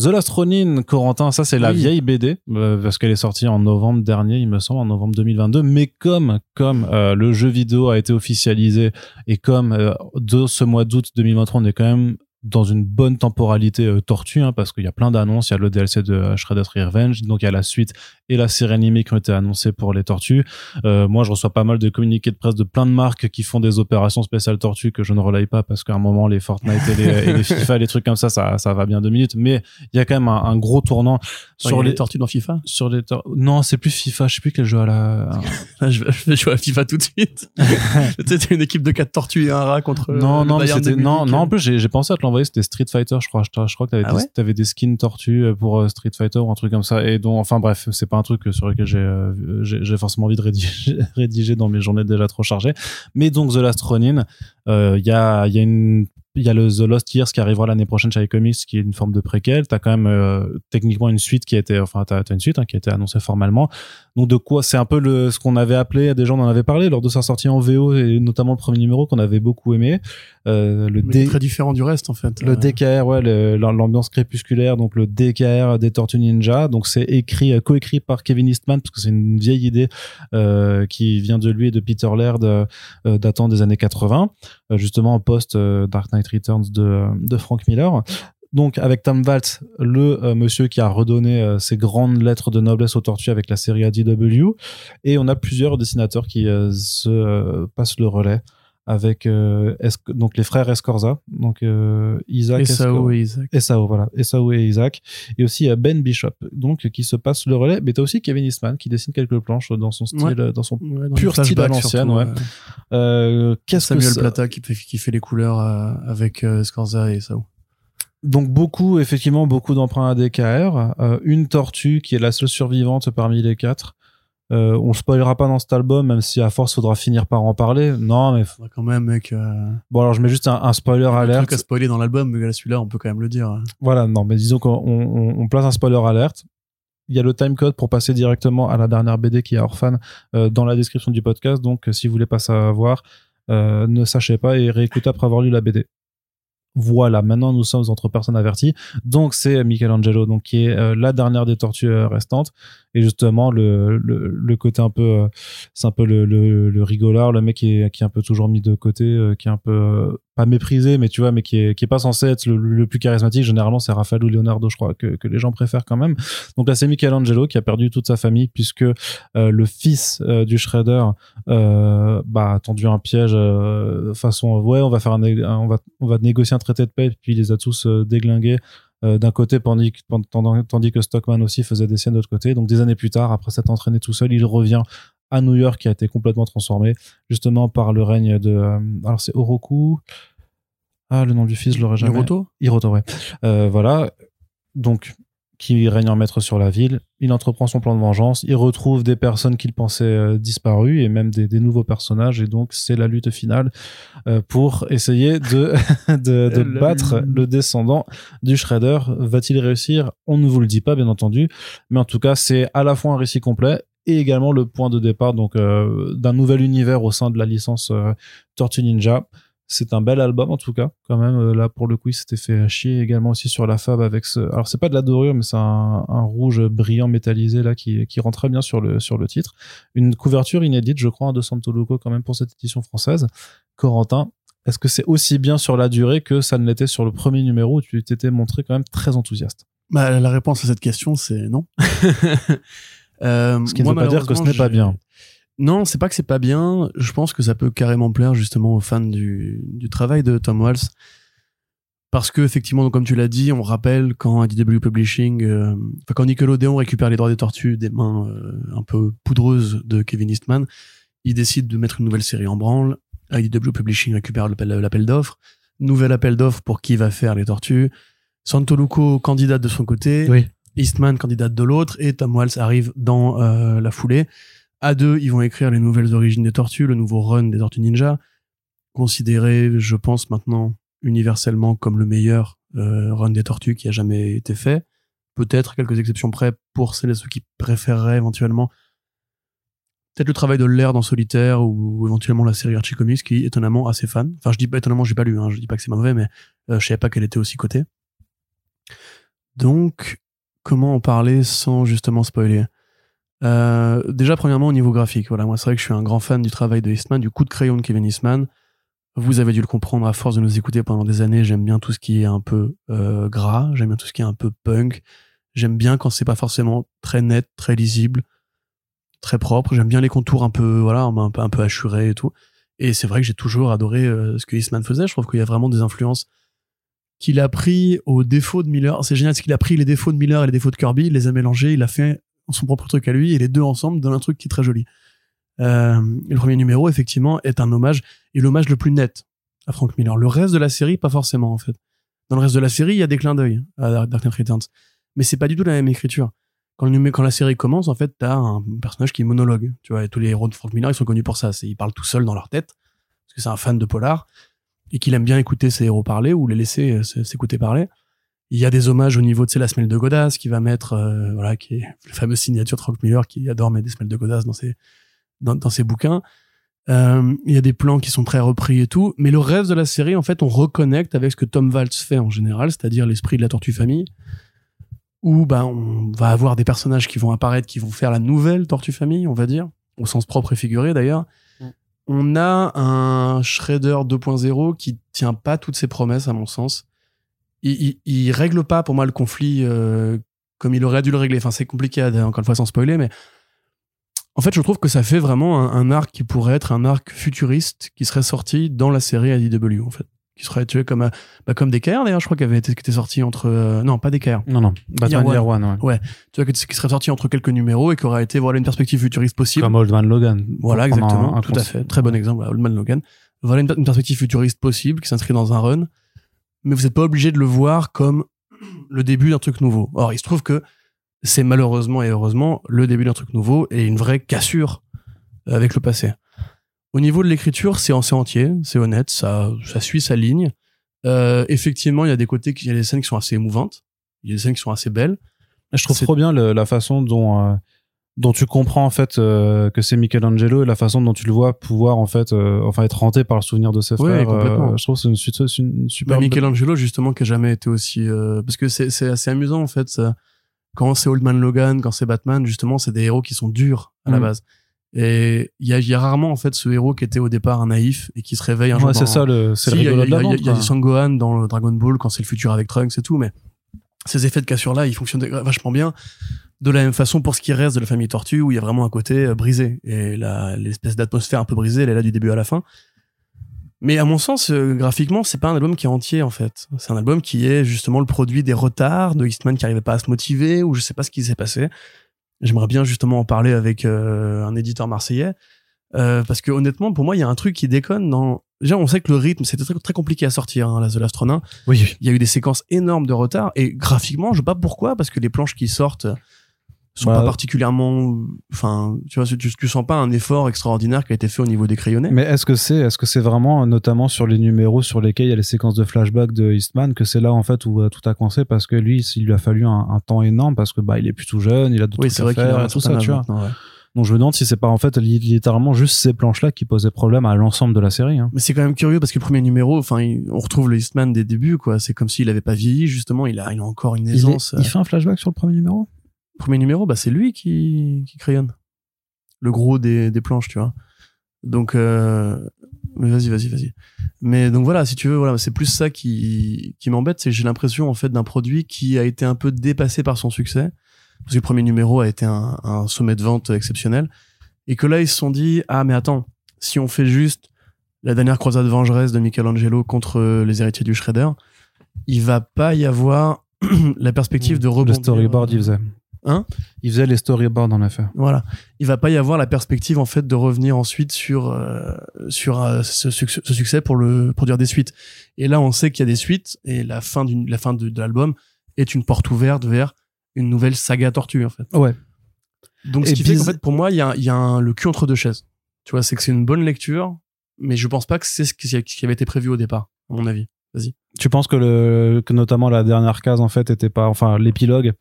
The Last Ronin, Corentin, ça c'est la Oui. vieille BD euh, parce qu'elle est sortie en novembre dernier, il me semble, en novembre 2022. Mais comme comme euh, le jeu vidéo a été officialisé et comme euh, de ce mois d'août 2023, on est quand même dans une bonne temporalité euh, tortue hein, parce qu'il y a plein d'annonces. Il y a le DLC de euh, Shredder's Revenge, donc il y a la suite et la série animée qui ont été annoncées pour les tortues. Euh, moi, je reçois pas mal de communiqués de presse de plein de marques qui font des opérations spéciales tortues que je ne relaye pas parce qu'à un moment les Fortnite et les, et les FIFA, les trucs comme ça, ça, ça va bien deux minutes. Mais il y a quand même un, un gros tournant Sur les tortues dans FIFA? sur les non c'est plus FIFA je sais plus quel jeu à la Là, je, vais, jouer à FIFA tout de suite. t'as une équipe de quatre tortues et un rat contre. non non mais c'était non non en plus j'ai j'ai pensé à te l'envoyer c'était Street Fighter je crois. Je, je crois que t'avais Ah des, t'avais des skins tortues euh, pour euh, Street Fighter ou un truc comme ça. Et donc enfin bref c'est pas un truc sur lequel j'ai euh, forcément envie de rédiger, rédiger dans mes journées déjà trop chargées. Mais donc The Last Ronin euh, il y a il y a une il y a le The Lost Years qui arrivera l'année prochaine chez iComics qui est une forme de préquel t'as quand même euh, techniquement une suite qui a été enfin t'as une suite hein, qui a été annoncée formellement donc de quoi c'est un peu le ce qu'on avait appelé des gens en avaient parlé lors de sa sortie en VO et notamment le premier numéro qu'on avait beaucoup aimé euh, le Mais D- très différent du reste, en fait. le Euh, DKR, ouais, l'ambiance crépusculaire, donc le DKR des Tortues Ninja. Donc c'est écrit, euh, coécrit par Kevin Eastman parce que c'est une vieille idée qui vient de lui et de Peter Laird, datant des années 80, euh, justement en post Dark Knight Returns de, Frank Miller. Donc avec Tom Waltz, le euh, monsieur qui a redonné euh, ses grandes lettres de noblesse aux tortues avec la série ADW, et on a plusieurs dessinateurs qui euh, se passent le relais avec euh, donc les frères Escorza, donc euh, Isaac et Isaac. Voilà, et Isaac, et aussi Ben Bishop, donc qui se passe le relais. Mais t'as aussi Kevin Eastman qui dessine quelques planches dans son style, Ouais. dans son Ouais, dans pur style à l'ancienne, ouais. euh, Euh, Qu'est-ce que Samuel Plata qui fait, qui fait les couleurs avec euh, Scorza et Sao. Donc beaucoup, effectivement, beaucoup d'emprunts à DKR. Euh, une tortue qui est la seule survivante parmi les quatre. Euh, on spoilera pas dans cet album, même si à force faudra finir par en parler. Non, mais Quand même, mec. Euh, bon, alors je mets juste un, un spoiler un alerte. truc à spoiler dans l'album, mais là, celui-là, on peut quand même le dire. Voilà, non, mais disons qu'on on, on place un spoiler alerte. il y a le timecode pour passer directement à la dernière BD qui est Orphan euh, dans la description du podcast. Donc, si vous voulez pas savoir, euh, ne sachez pas et réécoutez après avoir lu la BD. Voilà, maintenant nous sommes entre personnes averties. Donc c'est Michelangelo, donc qui est euh, la dernière des tortues euh, restantes. Et justement le, le, côté un peu, euh, c'est un peu le, le, le, rigolard, le mec qui est, qui est un peu toujours mis de côté, qui est un peu pas méprisé, mais tu vois, mais qui est, qui est pas censé être le, le plus charismatique. Généralement, c'est Raphaël ou Leonardo, je crois, que, que les gens préfèrent quand même. Donc là, c'est Michelangelo qui a perdu toute sa famille puisque euh, le fils euh, du Shredder euh, bah, a tendu un piège façon ouais, on va faire un, on va, on va négocier un traité de paix, puis il les a tous déglingués. d'un côté tandis, tandis, que Stockman aussi faisait des scènes de l'autre côté donc des années plus tard après s'être entraîné tout seul il revient à New York qui a été complètement transformé justement par le règne de euh, alors c'est Oroku. Ah le nom du fils je l'aurais jamais. Hiroto. Hiroto ouais. Euh, voilà. Donc qui règne en maître sur la ville. Il entreprend son plan de vengeance. Il retrouve des personnes qu'il pensait euh, disparues et même des, des, nouveaux personnages. Et donc c'est la lutte finale euh, pour essayer de de, de battre le descendant du Shredder. Va-t-il réussir? On ne vous le dit pas bien entendu. Mais en tout cas c'est à la fois un récit complet et également le point de départ donc euh, d'un nouvel univers au sein de la licence euh, Tortue Ninja. C'est un bel album en tout cas, quand même. Euh, là pour le coup, il s'était fait chier également aussi sur la fab avec ce. Alors c'est pas de la dorure, mais c'est un, un, rouge brillant métallisé là qui, qui rend très bien sur le sur le titre. Une couverture inédite, je crois, de Santo Loco quand même pour cette édition française. Corentin, est-ce que c'est aussi bien sur la durée que ça ne l'était sur le premier numéro où tu t'étais montré quand même très enthousiaste? Bah, La réponse à cette question, c'est non. Euh, ce qui ne veut pas dire que ce n'est pas bien. Non, c'est pas que c'est pas bien. Je pense que ça peut carrément plaire justement aux fans du, du travail de Tom Waltz. Parce que effectivement, comme tu l'as dit, on rappelle quand IDW Publishing, euh, quand Nickelodeon récupère les droits des tortues des mains euh, un peu poudreuses de Kevin Eastman, il décide de mettre une nouvelle série en branle. IDW Publishing récupère l'appel d'offres. Nouvel appel d'offres pour qui va faire les tortues. Santoluco candidate de son côté. Oui. Eastman candidate de l'autre et Tom Waltz arrive dans euh, la foulée. À deux, ils vont écrire les nouvelles origines des Tortues, le nouveau run des Tortues Ninja, considéré, je pense maintenant universellement comme le meilleur euh, run des Tortues qui a jamais été fait. Peut-être quelques exceptions près pour celles et ceux qui préféreraient éventuellement peut-être le travail de l'air dans Solitaire ou éventuellement la série Archie Comics qui étonnamment assez fan. Enfin, je dis pas étonnamment, j'ai pas lu, hein, je dis pas que c'est mauvais, mais euh, je savais pas qu'elle était aussi cotée. Donc, comment en parler sans justement spoiler euh, Déjà, premièrement, au niveau graphique, voilà, moi c'est vrai que je suis un grand fan du travail de Eastman, du coup de crayon de Kevin Eastman. Vous avez dû le comprendre à force de nous écouter pendant des années. J'aime bien tout ce qui est un peu euh, gras, j'aime bien tout ce qui est un peu punk. J'aime bien quand c'est pas forcément très net, très lisible, très propre. J'aime bien les contours un peu, voilà, un peu, un et tout. Et c'est vrai que j'ai toujours adoré euh, ce que Eastman faisait. Je trouve qu'il y a vraiment des influences qu'il a pris aux défauts de Miller. C'est génial, c'est qu'il a pris les défauts de Miller et les défauts de Kirby, il les a mélangés, il a fait son propre truc à lui, et les deux ensemble donnent un truc qui est très joli. Euh, le premier numéro, effectivement, est un hommage, et l'hommage le plus net à Frank Miller. Le reste de la série, pas forcément, en fait. Dans le reste de la série, il y a des clins d'œil à Dark Knight Returns. Mais c'est pas du tout la même écriture. Quand, le, quand la série commence, en fait, t'as un personnage qui est monologue. Tu vois, tous les héros de Frank Miller, ils sont connus pour ça. Ils parlent tout seuls dans leur tête. Parce que c'est un fan de polar et qu'il aime bien écouter ses héros parler ou les laisser euh, s'écouter parler. Il y a des hommages au niveau de la semelle de Godas qui va mettre, euh, voilà, qui est la fameuse signature de Frank Miller qui adore mettre des semelles de Godas dans ses, dans, dans ses bouquins. Euh, il y a des plans qui sont très repris et tout, mais le reste de la série, en fait, on reconnecte avec ce que Tom Waltz fait en général, c'est-à-dire l'esprit de la Tortue Famille, où bah on va avoir des personnages qui vont apparaître, qui vont faire la nouvelle Tortue Famille, on va dire, au sens propre et figuré d'ailleurs, on a un Shredder 2.0 qui tient pas toutes ses promesses à mon sens. Il, règle pas pour moi le conflit euh, comme il aurait dû le régler. Enfin, c'est compliqué, encore une fois sans spoiler, mais en fait, je trouve que ça fait vraiment un, arc qui pourrait être un arc futuriste qui serait sorti dans la série ADW en fait qui serait tué comme euh, bah, comme DKR d'ailleurs je crois qu'il avait été qui était sorti entre euh, non pas DKR non non Batman Year One, ouais. ouais. Tu vois qui serait sorti entre quelques numéros et qui aurait été voilà une perspective futuriste possible. Comme Old Man Logan. Voilà exactement. tout à fait. Très bon exemple Old Man Logan. Voilà une, une perspective futuriste possible qui s'inscrit dans un run. Mais vous n'êtes pas obligé de le voir comme le début d'un truc nouveau. Or il se trouve que c'est malheureusement et heureusement le début d'un truc nouveau et une vraie cassure avec le passé au niveau de l'écriture, c'est entier, c'est honnête, ça, ça suit sa ligne. Euh, effectivement, il y a des côtés, il y a des scènes qui sont assez émouvantes, il y a des scènes qui sont assez belles. Je trouve trop bien le- la façon dont euh, dont tu comprends en fait euh, que c'est Michelangelo et la façon dont tu le vois pouvoir en fait euh, enfin être hanté par le souvenir de ses Ouais, frères. complètement. je trouve c'est une, suite- c'est une super. Michelangelo, justement, qui a jamais été aussi. euh, parce que c'est c'est assez amusant, en fait. ça. Quand c'est Old Man Logan, quand c'est Batman, justement, c'est des héros qui sont durs à la Mm. base. Et il y a, il y a rarement, en fait, ce héros qui était au départ un naïf et qui se réveille un jour. Ouais, c'est dans- ça le c'est Si, le il y a- de y a, y Sangohan dans le Dragon Ball quand c'est le futur avec Trunks et tout, mais ces effets de cassure là, ils fonctionnent vachement bien. De la même façon pour ce qui reste de la famille Tortue, où il y a vraiment un côté euh, brisé et l'espèce d'atmosphère un peu brisée, elle est là du début à la fin. Mais à mon sens, euh, graphiquement, c'est pas un album qui est entier en fait. C'est un album qui est justement le produit des retards de Eastman qui arrivait pas à se motiver ou je sais pas ce qui s'est passé. J'aimerais bien justement en parler avec euh, un éditeur marseillais euh, parce que honnêtement, pour moi, il y a un truc qui déconne dans. Déjà, on sait que le rythme, c'était très, très compliqué à sortir, hein, la The Last Ronin. Oui, oui. Il y a eu des séquences énormes de retard et graphiquement, je sais pas pourquoi, parce que les planches qui sortent sont Bah, pas particulièrement. Enfin, tu vois, tu, tu sens pas un effort extraordinaire qui a été fait au niveau des crayonnés. Mais est-ce que c'est est-ce que c'est vraiment notamment sur les numéros sur lesquels il y a les séquences de flashback de Eastman que c'est là en fait où euh, tout a commencé parce que lui il lui a fallu un, un temps énorme parce que bah il est plus tout jeune, il a d'autres oui, c'est vrai qu'il a tout certain ça, tu vois. ouais. Donc je me demande si c'est pas en fait li- littéralement juste ces planches là qui posaient problème à l'ensemble de la série. Hein. Mais c'est quand même curieux parce que le premier numéro, enfin, on retrouve le Eastman des débuts, quoi. C'est comme s'il avait pas vieilli, justement. Il a, il a encore une Il, est- aisance. il fait un flashback sur le premier numéro? Premier numéro, bah, c'est lui qui, qui crayonne. Le gros des, des planches, tu vois. Donc, euh, mais vas-y, vas-y, vas-y. Mais donc voilà, si tu veux, voilà, c'est plus ça qui, qui m'embête, c'est que j'ai l'impression, en fait, d'un produit qui a été un peu dépassé par son succès. Parce que le premier numéro a été un, un sommet de vente exceptionnel. Et que là, ils se sont dit, ah, mais attends, si on fait juste la dernière croisade vengeresse de Michelangelo contre les héritiers du Shredder, il va pas y avoir la perspective de Le rebondir. storyboard il faisait. Hein Il faisait les storyboards en effet. Voilà. Il va pas y avoir la perspective en fait de revenir ensuite sur euh, sur euh, ce, succès, ce succès pour le produire des suites. Et là, on sait qu'il y a des suites et la fin d'une la fin de, de l'album est une porte ouverte vers une nouvelle saga Tortue en fait. Ouais. Donc ce Et qui fait qu'en fait pour moi il y a il y a un- le cul entre deux chaises. Tu vois, c'est que c'est une bonne lecture, mais je pense pas que c'est ce qui avait été prévu au départ, à mon avis. Tu penses que le que notamment la dernière case en fait était pas enfin l'épilogue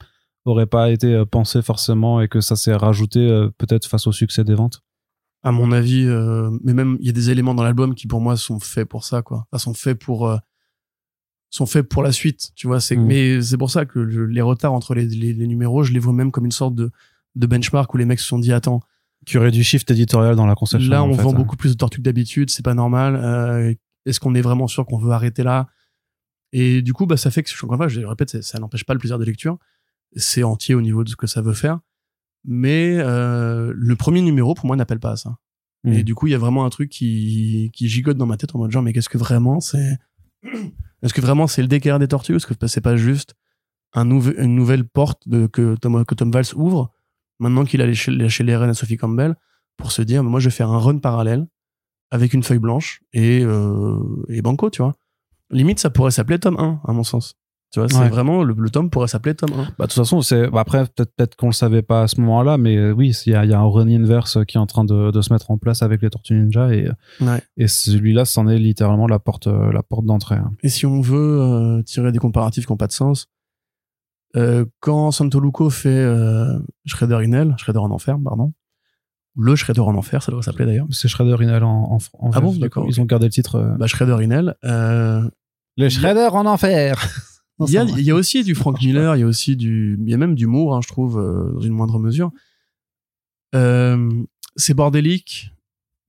aurait pas été euh, pensé forcément et que ça s'est rajouté euh, peut-être face au succès des ventes? à mon avis, euh, mais même il y a des éléments dans l'album qui pour moi sont faits pour ça, quoi. Enfin, sont faits pour euh, sont faits pour la suite, tu vois. C'est Mm. mais c'est pour ça que le- les retards entre les, les, les numéros, je les vois même comme une sorte de de benchmark où les mecs se sont dit attends, Qui aurait du shift éditorial dans la conception. là en on fait, vend hein. beaucoup plus de tortues que d'habitude, c'est pas normal. Euh, Est-ce qu'on est vraiment sûr qu'on veut arrêter là? Et du coup, bah ça fait que je encore une fois, je le répète, c'est- ça n'empêche pas le plaisir de lecture. C'est entier au niveau de ce que ça veut faire. Mais euh, le premier numéro, pour moi, n'appelle pas à ça. Et du coup, il y a vraiment un truc qui, qui gigote dans ma tête en mode genre, mais qu'est-ce que vraiment c'est Est-ce que vraiment c'est le DKR des tortues Est-ce que c'est pas juste un nouvel- une nouvelle porte de, que, Tom, que Tom Valls ouvre maintenant qu'il a lâché, lâché les rênes à Sophie Campbell pour se dire, moi je vais faire un run parallèle avec une feuille blanche et, euh, et banco, tu vois? Limite, ça pourrait s'appeler tome 1, à mon sens. Tu vois, c'est Ouais. vraiment, le, le tome pourrait s'appeler tome 1. Bah, de toute façon, c'est bah, après peut-être peut-être qu'on le savait pas à ce moment-là, mais euh, oui, il y a, il y a un run inverse qui est en train de, de se mettre en place avec les Tortues Ninja et, Ouais. et celui-là, c'en est littéralement la porte euh, la porte d'entrée. hein. Et si on veut euh, tirer des comparatifs qui n'ont pas de sens, euh, quand Santoluco fait euh, Shredder in Hell, Shredder en enfer, pardon, le Shredder en enfer, ça devrait s'appeler d'ailleurs. C'est Shredder Inel en, en, en Ah bon, d'accord, Ils ont gardé le titre. euh, Bah, Shredder in Hell. Euh, Les Shredder en enfer. Non, il, y a, il y a aussi du Frank Miller, il y a aussi du, il y a même du Moore, hein, je trouve, euh, dans une moindre mesure. Euh, c'est bordélique,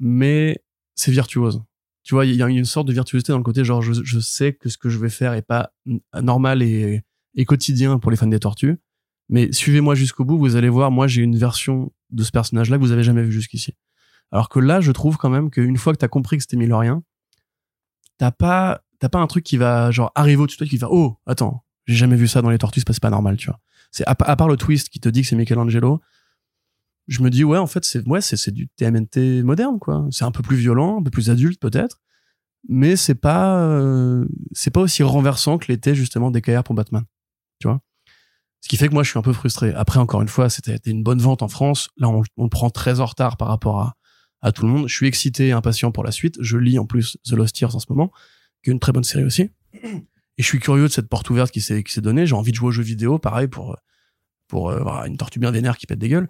mais c'est virtuose. Tu vois, il y a une sorte de virtuosité dans le côté genre je, je sais que ce que je vais faire est pas normal et, et quotidien pour les fans des tortues. Mais suivez-moi jusqu'au bout, vous allez voir, moi j'ai une version de ce personnage-là que vous avez jamais vu jusqu'ici. Alors que là, je trouve quand même qu'une fois que t'as compris que c'était Millerien, t'as pas, t'as pas un truc qui va genre arriver au-dessus de toi qui va oh attends, j'ai jamais vu ça dans les tortues, c'est pas, normal, tu vois. C'est à, à part le twist qui te dit que c'est Michelangelo, je me dis ouais en fait c'est ouais c'est du TMNT moderne quoi. C'est un peu plus violent, un peu plus adulte peut-être, mais c'est pas euh, c'est pas aussi renversant que l'était justement DKR pour Batman, tu vois. Ce qui fait que moi je suis un peu frustré. Après encore une fois c'était c'était une bonne vente en France. Là on, on le prend très en retard par rapport à à tout le monde. Je suis excité et impatient pour la suite. Je lis en plus The Lost Years en ce moment, qui est une très bonne série aussi. Et je suis curieux de cette porte ouverte qui s'est qui s'est donnée. J'ai envie de jouer aux jeux vidéo, pareil pour pour euh, voilà, une tortue bien vénère qui pète des gueules.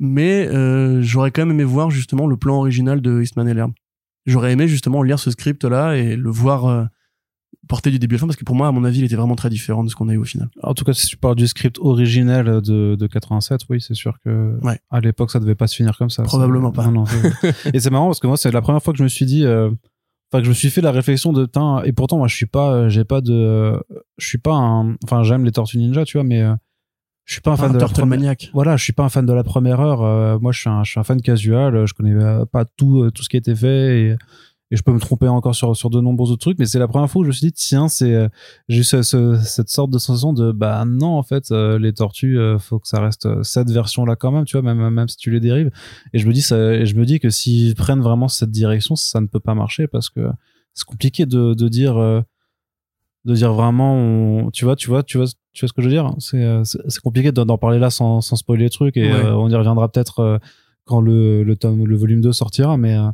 Mais euh, j'aurais quand même aimé voir justement le plan original de Eastman et Laird. J'aurais aimé justement lire ce script-là et le voir euh, porter du début à la fin parce que pour moi, à mon avis, il était vraiment très différent de ce qu'on a eu au final. En tout cas, si tu parles du script originel de, de 87, oui, c'est sûr que Ouais. à l'époque, ça devait pas se finir comme ça. Probablement Ça- pas. non, et c'est marrant parce que moi, c'est la première fois que je me suis dit, euh, enfin, que je me suis fait la réflexion de, putain, et pourtant, moi, je suis pas, euh, j'ai pas de, je suis pas un, enfin, j'aime les Tortues Ninja, tu vois, mais euh, je suis pas un fan un de la première. maniaque. Voilà, je suis pas un fan de la première heure. euh, moi, je suis un, je suis un fan casual. Je connais pas tout, tout ce qui a été fait et, et je peux me tromper encore sur, sur de nombreux autres trucs. Mais c'est la première fois où je me suis dit, tiens, c'est, euh, j'ai eu ce- ce- cette sorte de sensation de, bah non, en fait, euh, les tortues, euh, faut que ça reste euh, cette version-là quand même, tu vois, même, même si tu les dérives. Et je me dis, ça, je me dis que s'ils prennent vraiment cette direction, ça ne peut pas marcher parce que c'est compliqué de, de dire, euh, de dire vraiment, on- tu vois, tu vois, tu vois, tu vois ce que je veux dire? C'est, c'est compliqué d'en parler là sans, sans spoiler les trucs et Ouais. on y reviendra peut-être quand le, le tome, le volume 2 sortira. Mais euh,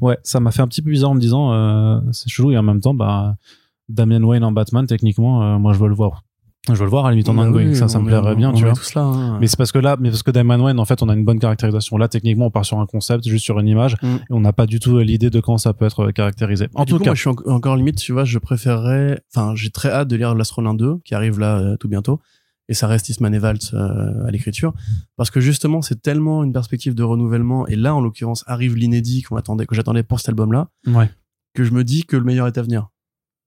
ouais, ça m'a fait un petit peu bizarre en me disant, euh, c'est chelou et en même temps, bah, Damian Wayne en Batman, techniquement, euh, moi je veux le voir. Je veux le voir à la limite en ongoing, oui, ça, ça me plairait bien, tu vois. là. hein. Mais c'est parce que là, mais parce que Diamond Wayne, en fait, on a une bonne caractérisation. Là, techniquement, on part sur un concept, juste sur une image, Mm. et on n'a pas du tout l'idée de comment ça peut être euh, caractérisé. En tout coup, cas, moi, je suis en- encore limite, tu vois, je préférerais, enfin, j'ai très hâte de lire l'Astrolin 2, qui arrive là euh, tout bientôt. Et ça reste Eastman et Waltz euh, à l'écriture. Parce que justement, c'est tellement une perspective de renouvellement. Et là, en l'occurrence, arrive l'inédit qu'on attendait, que j'attendais pour cet album-là, ouais. que je me dis que le meilleur est à venir.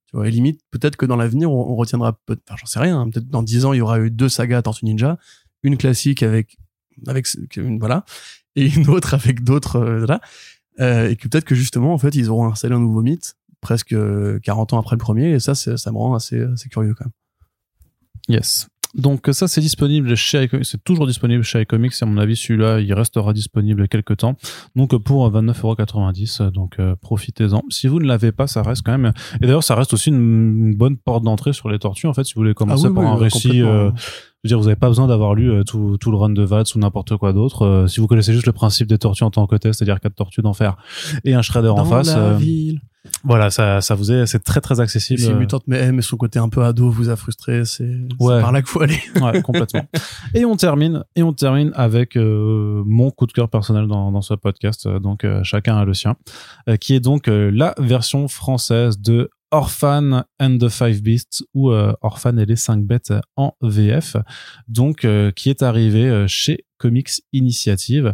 Tu vois, et limite, peut-être que dans l'avenir, on, on retiendra, peut enfin, j'en sais rien, hein, peut-être dans 10 ans, il y aura eu deux sagas Tortue Ninja, une classique avec, avec, une, voilà, et une autre avec d'autres, euh, voilà. Euh, et que peut-être que justement, en fait, ils auront installé un nouveau mythe, presque euh, 40 ans après le premier, et ça, ça me rend assez, assez curieux quand même. Yes. Donc ça c'est disponible chez iComics, c'est toujours disponible chez iComics et à mon avis celui-là il restera disponible quelques temps. Donc pour 29,90€, donc euh, profitez-en. Si vous ne l'avez pas, ça reste quand même et d'ailleurs ça reste aussi une, bonne porte d'entrée sur les tortues en fait si vous voulez commencer Ah oui, par oui, un euh, récit euh, je veux dire, vous n'avez pas besoin d'avoir lu euh, tout, tout le run de Vats ou n'importe quoi d'autre. Euh, si vous connaissez juste le principe des tortues en tant que tel, c'est-à-dire quatre tortues d'enfer et un shredder en face, la euh, ville. Voilà, ça, ça vous est, c'est très très accessible. si euh, Mutante mais, mais son côté un peu ado vous a frustré, c'est c'est Ouais. par là qu'il faut aller. Ouais, complètement. et on termine, et on termine avec euh, mon coup de cœur personnel dans, dans ce podcast. Euh, Donc euh, chacun a le sien, euh, qui est donc la version française de Orphan and the Five Beasts ou Orphan et les cinq bêtes en VF. Donc qui est arrivé chez Comics Initiative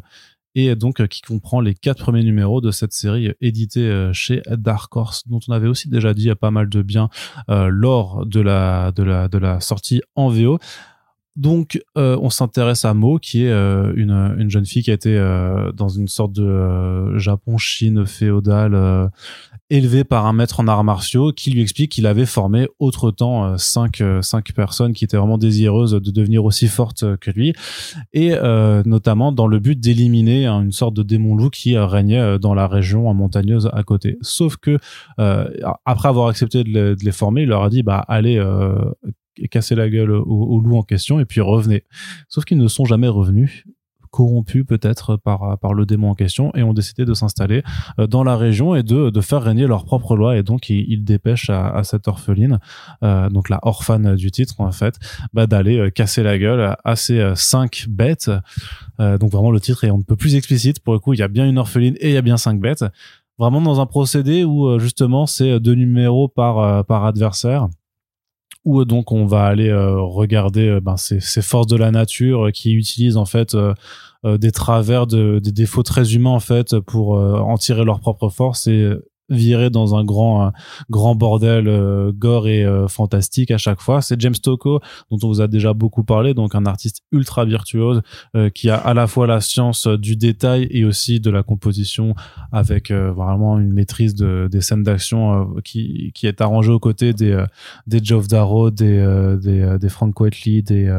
et donc euh, qui comprend les quatre premiers numéros de cette série euh, éditée euh, chez Dark Horse, dont on avait aussi déjà dit pas mal de bien lors de la, de, la, de la sortie en VO. Donc, euh, on s'intéresse à Mo, qui est euh, une, une jeune fille qui a été euh, dans une sorte de euh, Japon-Chine féodale, euh, élevée par un maître en arts martiaux, qui lui explique qu'il avait formé autre-temps euh, cinq, cinq personnes qui étaient vraiment désireuses de devenir aussi fortes que lui, et notamment dans le but d'éliminer hein, une sorte de démon loup qui régnait dans la région montagneuse à côté. Sauf que après avoir accepté de les, de les former, il leur a dit bah allez casser la gueule au, au loup en question et puis revenez. Sauf qu'ils ne sont jamais revenus corrompus peut-être par, par le démon en question et ont décidé de s'installer euh, dans la région et de, de faire régner leurs propres lois et donc ils, ils dépêchent à, à cette orpheline euh, donc la orphane du titre en fait bah, d'aller euh, casser la gueule à ces euh, cinq bêtes. Euh, donc vraiment le titre est on ne peut plus explicite. Pour le coup il y a bien une orpheline et il y a bien cinq bêtes. Vraiment dans un procédé où justement c'est deux numéros par, par adversaire où euh, donc on va aller euh, regarder euh, ben, ces, ces forces de la nature qui utilisent en fait des travers de, des défauts très humains en fait pour en tirer leur propre force et virer dans un grand grand bordel euh, gore et euh, fantastique à chaque fois. C'est James Tocco dont on vous a déjà beaucoup parlé donc un artiste ultra virtuose euh, qui a à la fois la science euh, du détail et aussi de la composition avec euh, vraiment une maîtrise de, des scènes d'action euh, qui, qui est arrangée aux côtés des, des Geoff Darrow, des, des, des Frank Whiteley, des,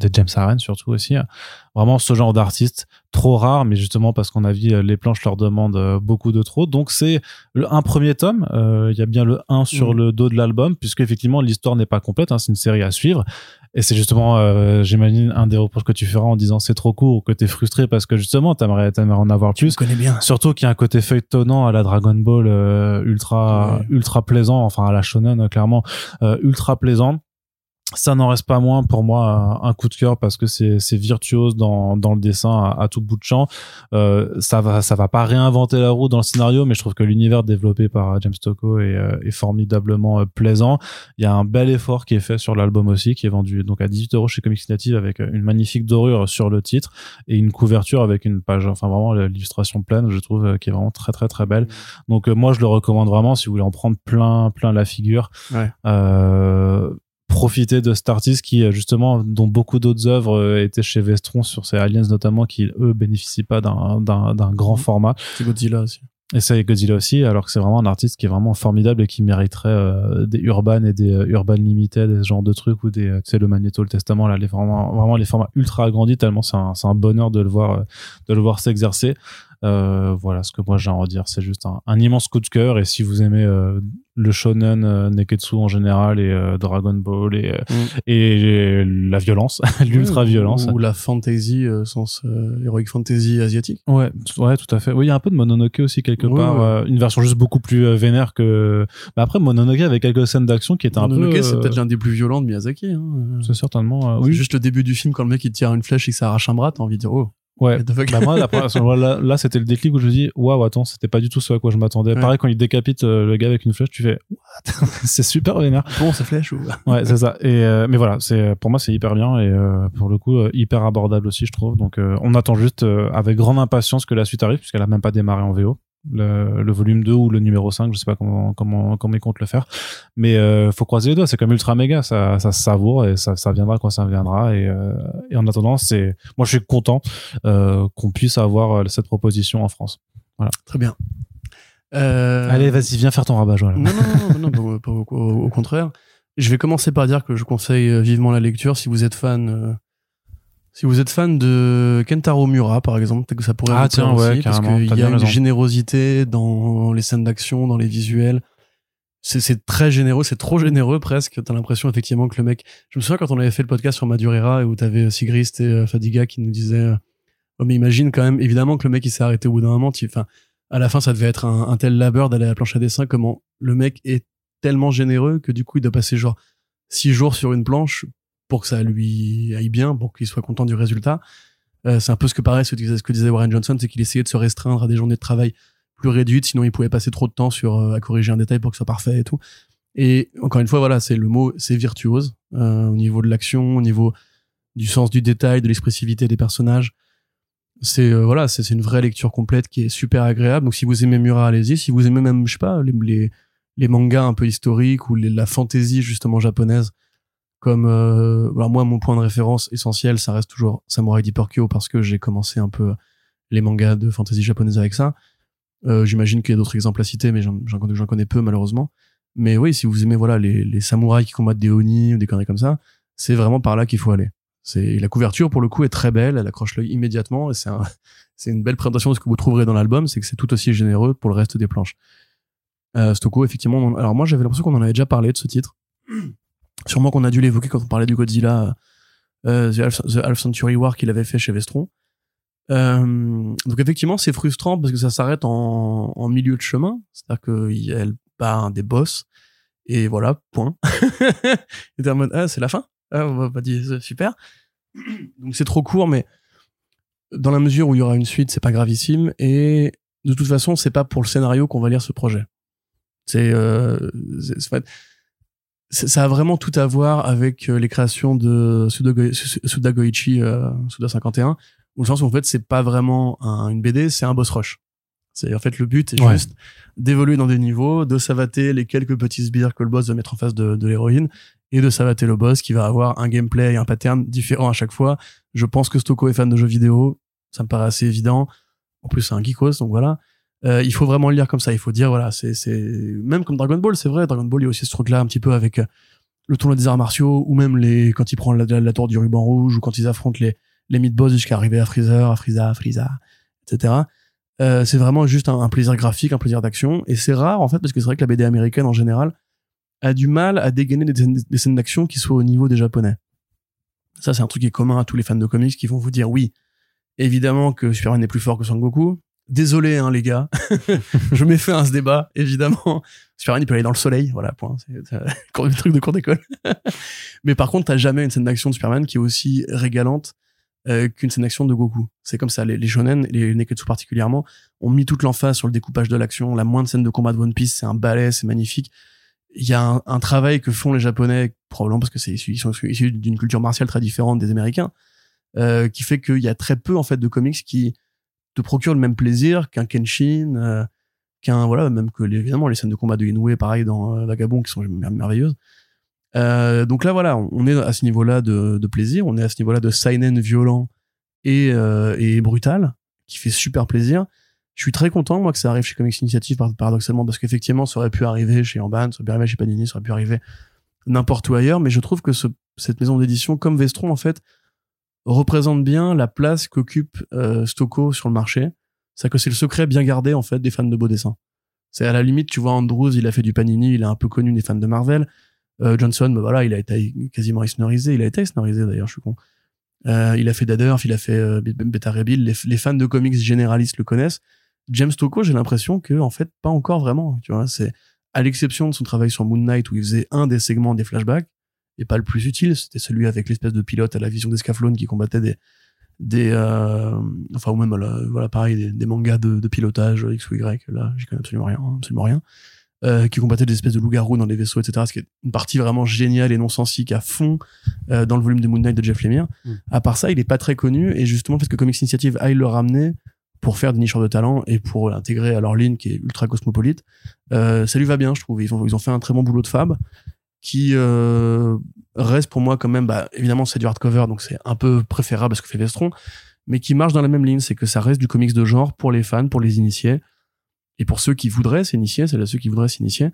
des James Aaron surtout aussi. Vraiment ce genre d'artiste trop rare, mais justement parce qu'on a vu euh, les planches leur demandent euh, beaucoup de trop. Donc c'est le- un premier tome. Euh, Il y a bien le 1 sur Mhm. le dos de l'album, puisque effectivement l'histoire n'est pas complète. hein, c'est une série à suivre. Et c'est justement, euh, j'imagine, un des reproches que tu feras en disant c'est trop court ou que t'es frustré parce que justement t'aimerais, t'aimerais en avoir plus. Je connais bien. Surtout qu'il y a un côté feuilletonnant à la Dragon Ball euh, ultra Ouais. ultra plaisant, enfin à la shonen clairement ultra plaisant. Ça n'en reste pas moins pour moi un coup de cœur parce que c'est virtuose dans dans le dessin à, à, tout bout de champ. Euh, ça va ça va pas réinventer la roue dans le scénario, mais je trouve que l'univers développé par James Tocco est, euh, est formidablement euh, plaisant. Il y a un bel effort qui est fait sur l'album aussi, qui est vendu donc à 18 euros chez Comics Native avec une magnifique dorure sur le titre et une couverture avec une page, enfin vraiment l'illustration pleine, je trouve, qui est vraiment très très très belle. Donc moi je le recommande vraiment si vous voulez en prendre plein plein la figure. Ouais. Euh, profiter de cet artiste qui justement dont beaucoup d'autres œuvres euh, étaient chez Vestron sur ces aliens notamment qui eux bénéficient pas d'un d'un grand mhm. format. C'est Godzilla aussi. Et c'est Godzilla aussi alors que c'est vraiment un artiste qui est vraiment formidable et qui mériterait euh, des Urban et des euh, Urban Limited et ce genre de trucs ou des c'est le Magneto le Testament. Là les vraiment vraiment les formats ultra agrandis tellement c'est un, un bonheur de le voir de le voir s'exercer. euh, voilà ce que moi j'ai à en dire. C'est juste un, un, immense coup de cœur. Et si vous aimez euh, le shonen euh, Neketsu en général et euh, Dragon Ball et, mm. et la violence, l'ultra violence. Ou, la fantasy, sens heroic fantasy asiatique. Ouais, ouais, tout à fait. Oui, il y a un peu de Mononoke aussi quelque part. une version juste beaucoup plus vénère que. Mais après, Mononoke avec quelques scènes d'action qui étaient un peu. Mononoke, c'est peut-être l'un des plus violents de Miyazaki. Hein. C'est certainement. oui. Juste le début du film quand le mec il tire une flèche et que ça arrache un bras, t'as envie de dire oh. Ouais. bah moi, là, là c'était le déclic où je me dis, waouh, attends, c'était pas du tout ce à quoi je m'attendais. Pareil, quand il décapite euh, le gars avec une flèche, tu fais, what? C'est super vénère. Bon, ça flèche ou Ouais, c'est ça. Et euh, mais voilà, c'est pour moi, c'est hyper bien et euh, pour le coup, hyper abordable aussi, je trouve. Donc, on attend juste avec grande impatience que la suite arrive, puisqu'elle a même pas démarré en VO le, le, volume 2 ou le numéro 5, je sais pas comment comment comment ils comptent le faire. Mais euh, faut croiser les doigts, c'est comme ultra méga, ça ça se savoure et ça ça viendra quand ça viendra et, euh, et en attendant, c'est moi je suis content euh, qu'on puisse avoir euh, cette proposition en France. Voilà. Très bien. Allez, vas-y, viens faire ton rabat joie. Non non non, non, non au, au, contraire. Je vais commencer par dire que je conseille vivement la lecture si vous êtes fan si vous êtes fan de Kentaro Mura, par exemple, peut-être que ça pourrait ah, tiens, ouais, aussi, parce qu'il y a une générosité dans les scènes d'action, dans les visuels. C'est très généreux, c'est trop généreux presque. T'as l'impression effectivement que le mec. Je me souviens quand on avait fait le podcast sur Madureira et où t'avais Sigrist et euh, Fadiga qui nous disaient. Euh, oh mais imagine quand même, évidemment que le mec il s'est arrêté au bout d'un moment. Enfin, à la fin ça devait être un, un tel labeur d'aller à la planche à dessin. Comment le mec est tellement généreux que du coup il doit passer genre six jours sur une planche pour que ça lui aille bien, pour qu'il soit content du résultat. Euh, c'est un peu ce que paraît ce que disait Warren Johnson, c'est qu'il essayait de se restreindre à des journées de travail plus réduites, sinon il pouvait passer trop de temps sur euh, à corriger un détail pour que ce soit parfait et tout. Et encore une fois, voilà, c'est le mot, c'est virtuose euh, au niveau de l'action, au niveau du sens du détail, de l'expressivité des personnages. C'est voilà, c'est une vraie lecture complète qui est super agréable. Donc si vous aimez Murat, allez-y. Si vous aimez même, je sais pas, les, les, mangas un peu historiques ou la fantaisie justement japonaise, comme euh, alors moi mon point de référence essentiel ça reste toujours Samurai Deeper parce que j'ai commencé un peu les mangas de fantasy japonaise avec ça. Euh, j'imagine qu'il y a d'autres exemples à citer mais j'en connais peu malheureusement. Mais oui si vous aimez voilà les, les samouraïs qui combattent des oni ou des conneries comme ça c'est vraiment par là qu'il faut aller. C'est la couverture pour le coup est très belle elle accroche l'œil immédiatement et c'est un, c'est une belle présentation de ce que vous trouverez dans l'album c'est que c'est tout aussi généreux pour le reste des planches. Euh, Stoko effectivement alors moi j'avais l'impression qu'on en avait déjà parlé de ce titre Sûrement qu'on a dû l'évoquer quand on parlait du Godzilla euh, The, Half, Century War qu'il avait fait chez Vestron. Euh, donc effectivement, c'est frustrant parce que ça s'arrête en, milieu de chemin, c'est-à-dire qu'elle part des boss et voilà, point. et en mode ah c'est la fin, ah on va pas dire super. Donc c'est trop court, mais dans la mesure où il y aura une suite, c'est pas gravissime et de toute façon, c'est pas pour le scénario qu'on va lire ce projet. C'est euh, ça a vraiment tout à voir avec euh, les créations de Suda, Goichi euh, Suda 51 au sens où en fait c'est pas vraiment une BD c'est un boss rush. C'est en fait le but est juste d'évoluer dans des niveaux de savater les quelques petits sbires que le boss va mettre en face de, de l'héroïne et de savater le boss qui va avoir un gameplay et un pattern différent à chaque fois. Je pense que Stoko est fan de jeux vidéo ça me paraît assez évident. En plus c'est un geekos donc voilà euh, il faut vraiment le lire comme ça. Il faut dire, voilà, c'est, c'est, même comme Dragon Ball, c'est vrai, Dragon Ball, il y a aussi ce truc-là un petit peu avec euh, le tournoi des arts martiaux, ou même les, quand il prend la, la, tour du ruban rouge, ou quand ils affrontent les, les mid-boss jusqu'à arriver à Freezer, à Frieza, à Frieza, etc. Euh, c'est vraiment juste un, plaisir graphique, un plaisir d'action. Et c'est rare, en fait, parce que c'est vrai que la BD américaine, en général, a du mal à dégainer des, des scènes d'action qui soient au niveau des japonais. Ça, c'est un truc qui est commun à tous les fans de comics qui vont vous dire oui, évidemment que Superman est plus fort que Son Goku, désolé hein, les gars, je m'ai fait un ce débat évidemment. Superman il peut aller dans le soleil, voilà point. C'est un truc de cours d'école. Mais par contre t'as jamais une scène d'action de Superman qui est aussi régalante euh, qu'une scène d'action de Goku. C'est comme ça. Les, les shonen, les Neketsu particulièrement, ont mis toute l'emphase sur le découpage de l'action. La moindre scène de combat de One Piece, c'est un ballet, c'est magnifique. Il y a un, un travail que font les Japonais, probablement parce que c'est issu- ils sont issus d'une culture martiale très différente des Américains, euh, qui fait qu'il y a très peu en fait de comics qui te procurent le même plaisir qu'un Kenshin, euh, qu'un voilà même que les, évidemment les scènes de combat de Inoue, pareil dans euh, Vagabond, qui sont mer- merveilleuses. Euh, donc là voilà, on est à ce niveau-là de, plaisir, on est à ce niveau-là de seinen violent et, brutal, qui fait super plaisir. Je suis très content moi que ça arrive chez Comics Initiative par- paradoxalement parce qu'effectivement ça aurait pu arriver chez Amban, ça aurait pu arriver chez Panini, ça aurait pu arriver n'importe où ailleurs, mais je trouve que ce, cette maison d'édition comme Vestron en fait représente bien la place qu'occupe euh, Stocco sur le marché. C'est que c'est le secret bien gardé en fait des fans de beaux dessins. C'est à la limite, tu vois, Andrews, il a fait du Panini, il est un peu connu des fans de Marvel. Euh, Johnson, bah voilà, il a été quasiment Eisnerisé, il a été Eisnerisé d'ailleurs, je suis con. Euh, il a fait Dadurf, il a fait euh, Beta Rebuild, les, les fans de comics généralistes le connaissent. James Tocco, j'ai l'impression que en fait pas encore vraiment, tu vois, c'est à l'exception de son travail sur Moon Knight où il faisait un des segments des flashbacks et pas le plus utile, c'était celui avec l'espèce de pilote à la vision d'Escaflowne qui combattait des des euh, enfin ou même voilà, voilà pareil des, des mangas de, de pilotage X ou Y. Là j'y connais absolument rien absolument rien. Euh, qui combattaient des espèces de loups-garous dans les vaisseaux etc ce qui est une partie vraiment géniale et non sensique à fond euh, dans le volume de Moon Knight de Jeff Lemire. Mm. à part ça il est pas très connu et justement parce que Comics Initiative aille le ramener pour faire des nicheurs de talent et pour l'intégrer à leur ligne qui est ultra cosmopolite euh, ça lui va bien je trouve. Ils ont, ils ont fait un très bon boulot de fab qui euh, reste pour moi quand même bah, évidemment c'est du hardcover donc c'est un peu préférable à ce que fait Vestron mais qui marche dans la même ligne c'est que ça reste du comics de genre pour les fans pour les initiés. Et pour ceux qui voudraient s'initier c'est là ceux qui voudraient s'initier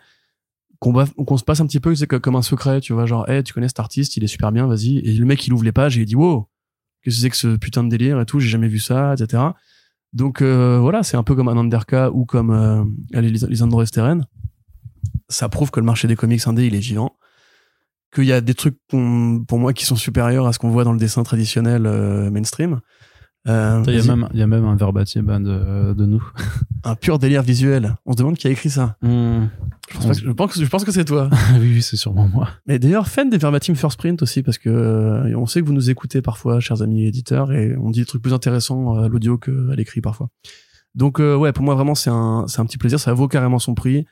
qu'on se passe un petit peu c'est comme un secret tu vois genre hey, tu connais cet artiste il est super bien vas-y. Et le mec il ouvre les pages et il dit wow qu'est-ce que c'est que ce putain de délire et tout j'ai jamais vu ça etc donc euh, voilà c'est un peu comme un Underka ou comme euh, allez, Lis- Lisandro Esteren ça prouve que le marché des comics indé il est vivant qu'il y a des trucs pour moi qui sont supérieurs à ce qu'on voit dans le dessin traditionnel euh, mainstream Euh, Il y, a même, il y a même un verbatim hein, de, de nous. un pur délire visuel on se demande qui a écrit ça Hmm. je pense, que- je pense, que- je pense que c'est toi oui, oui, c'est sûrement moi. Mais d'ailleurs, faites des verbatim first print aussi, parce que euh, on sait que vous nous écoutez parfois, chers amis éditeurs, et on dit des trucs plus intéressants à l'audio qu'à l'écrit parfois. Donc euh, ouais, pour moi vraiment c'est un c'est un petit plaisir, ça vaut carrément son prix.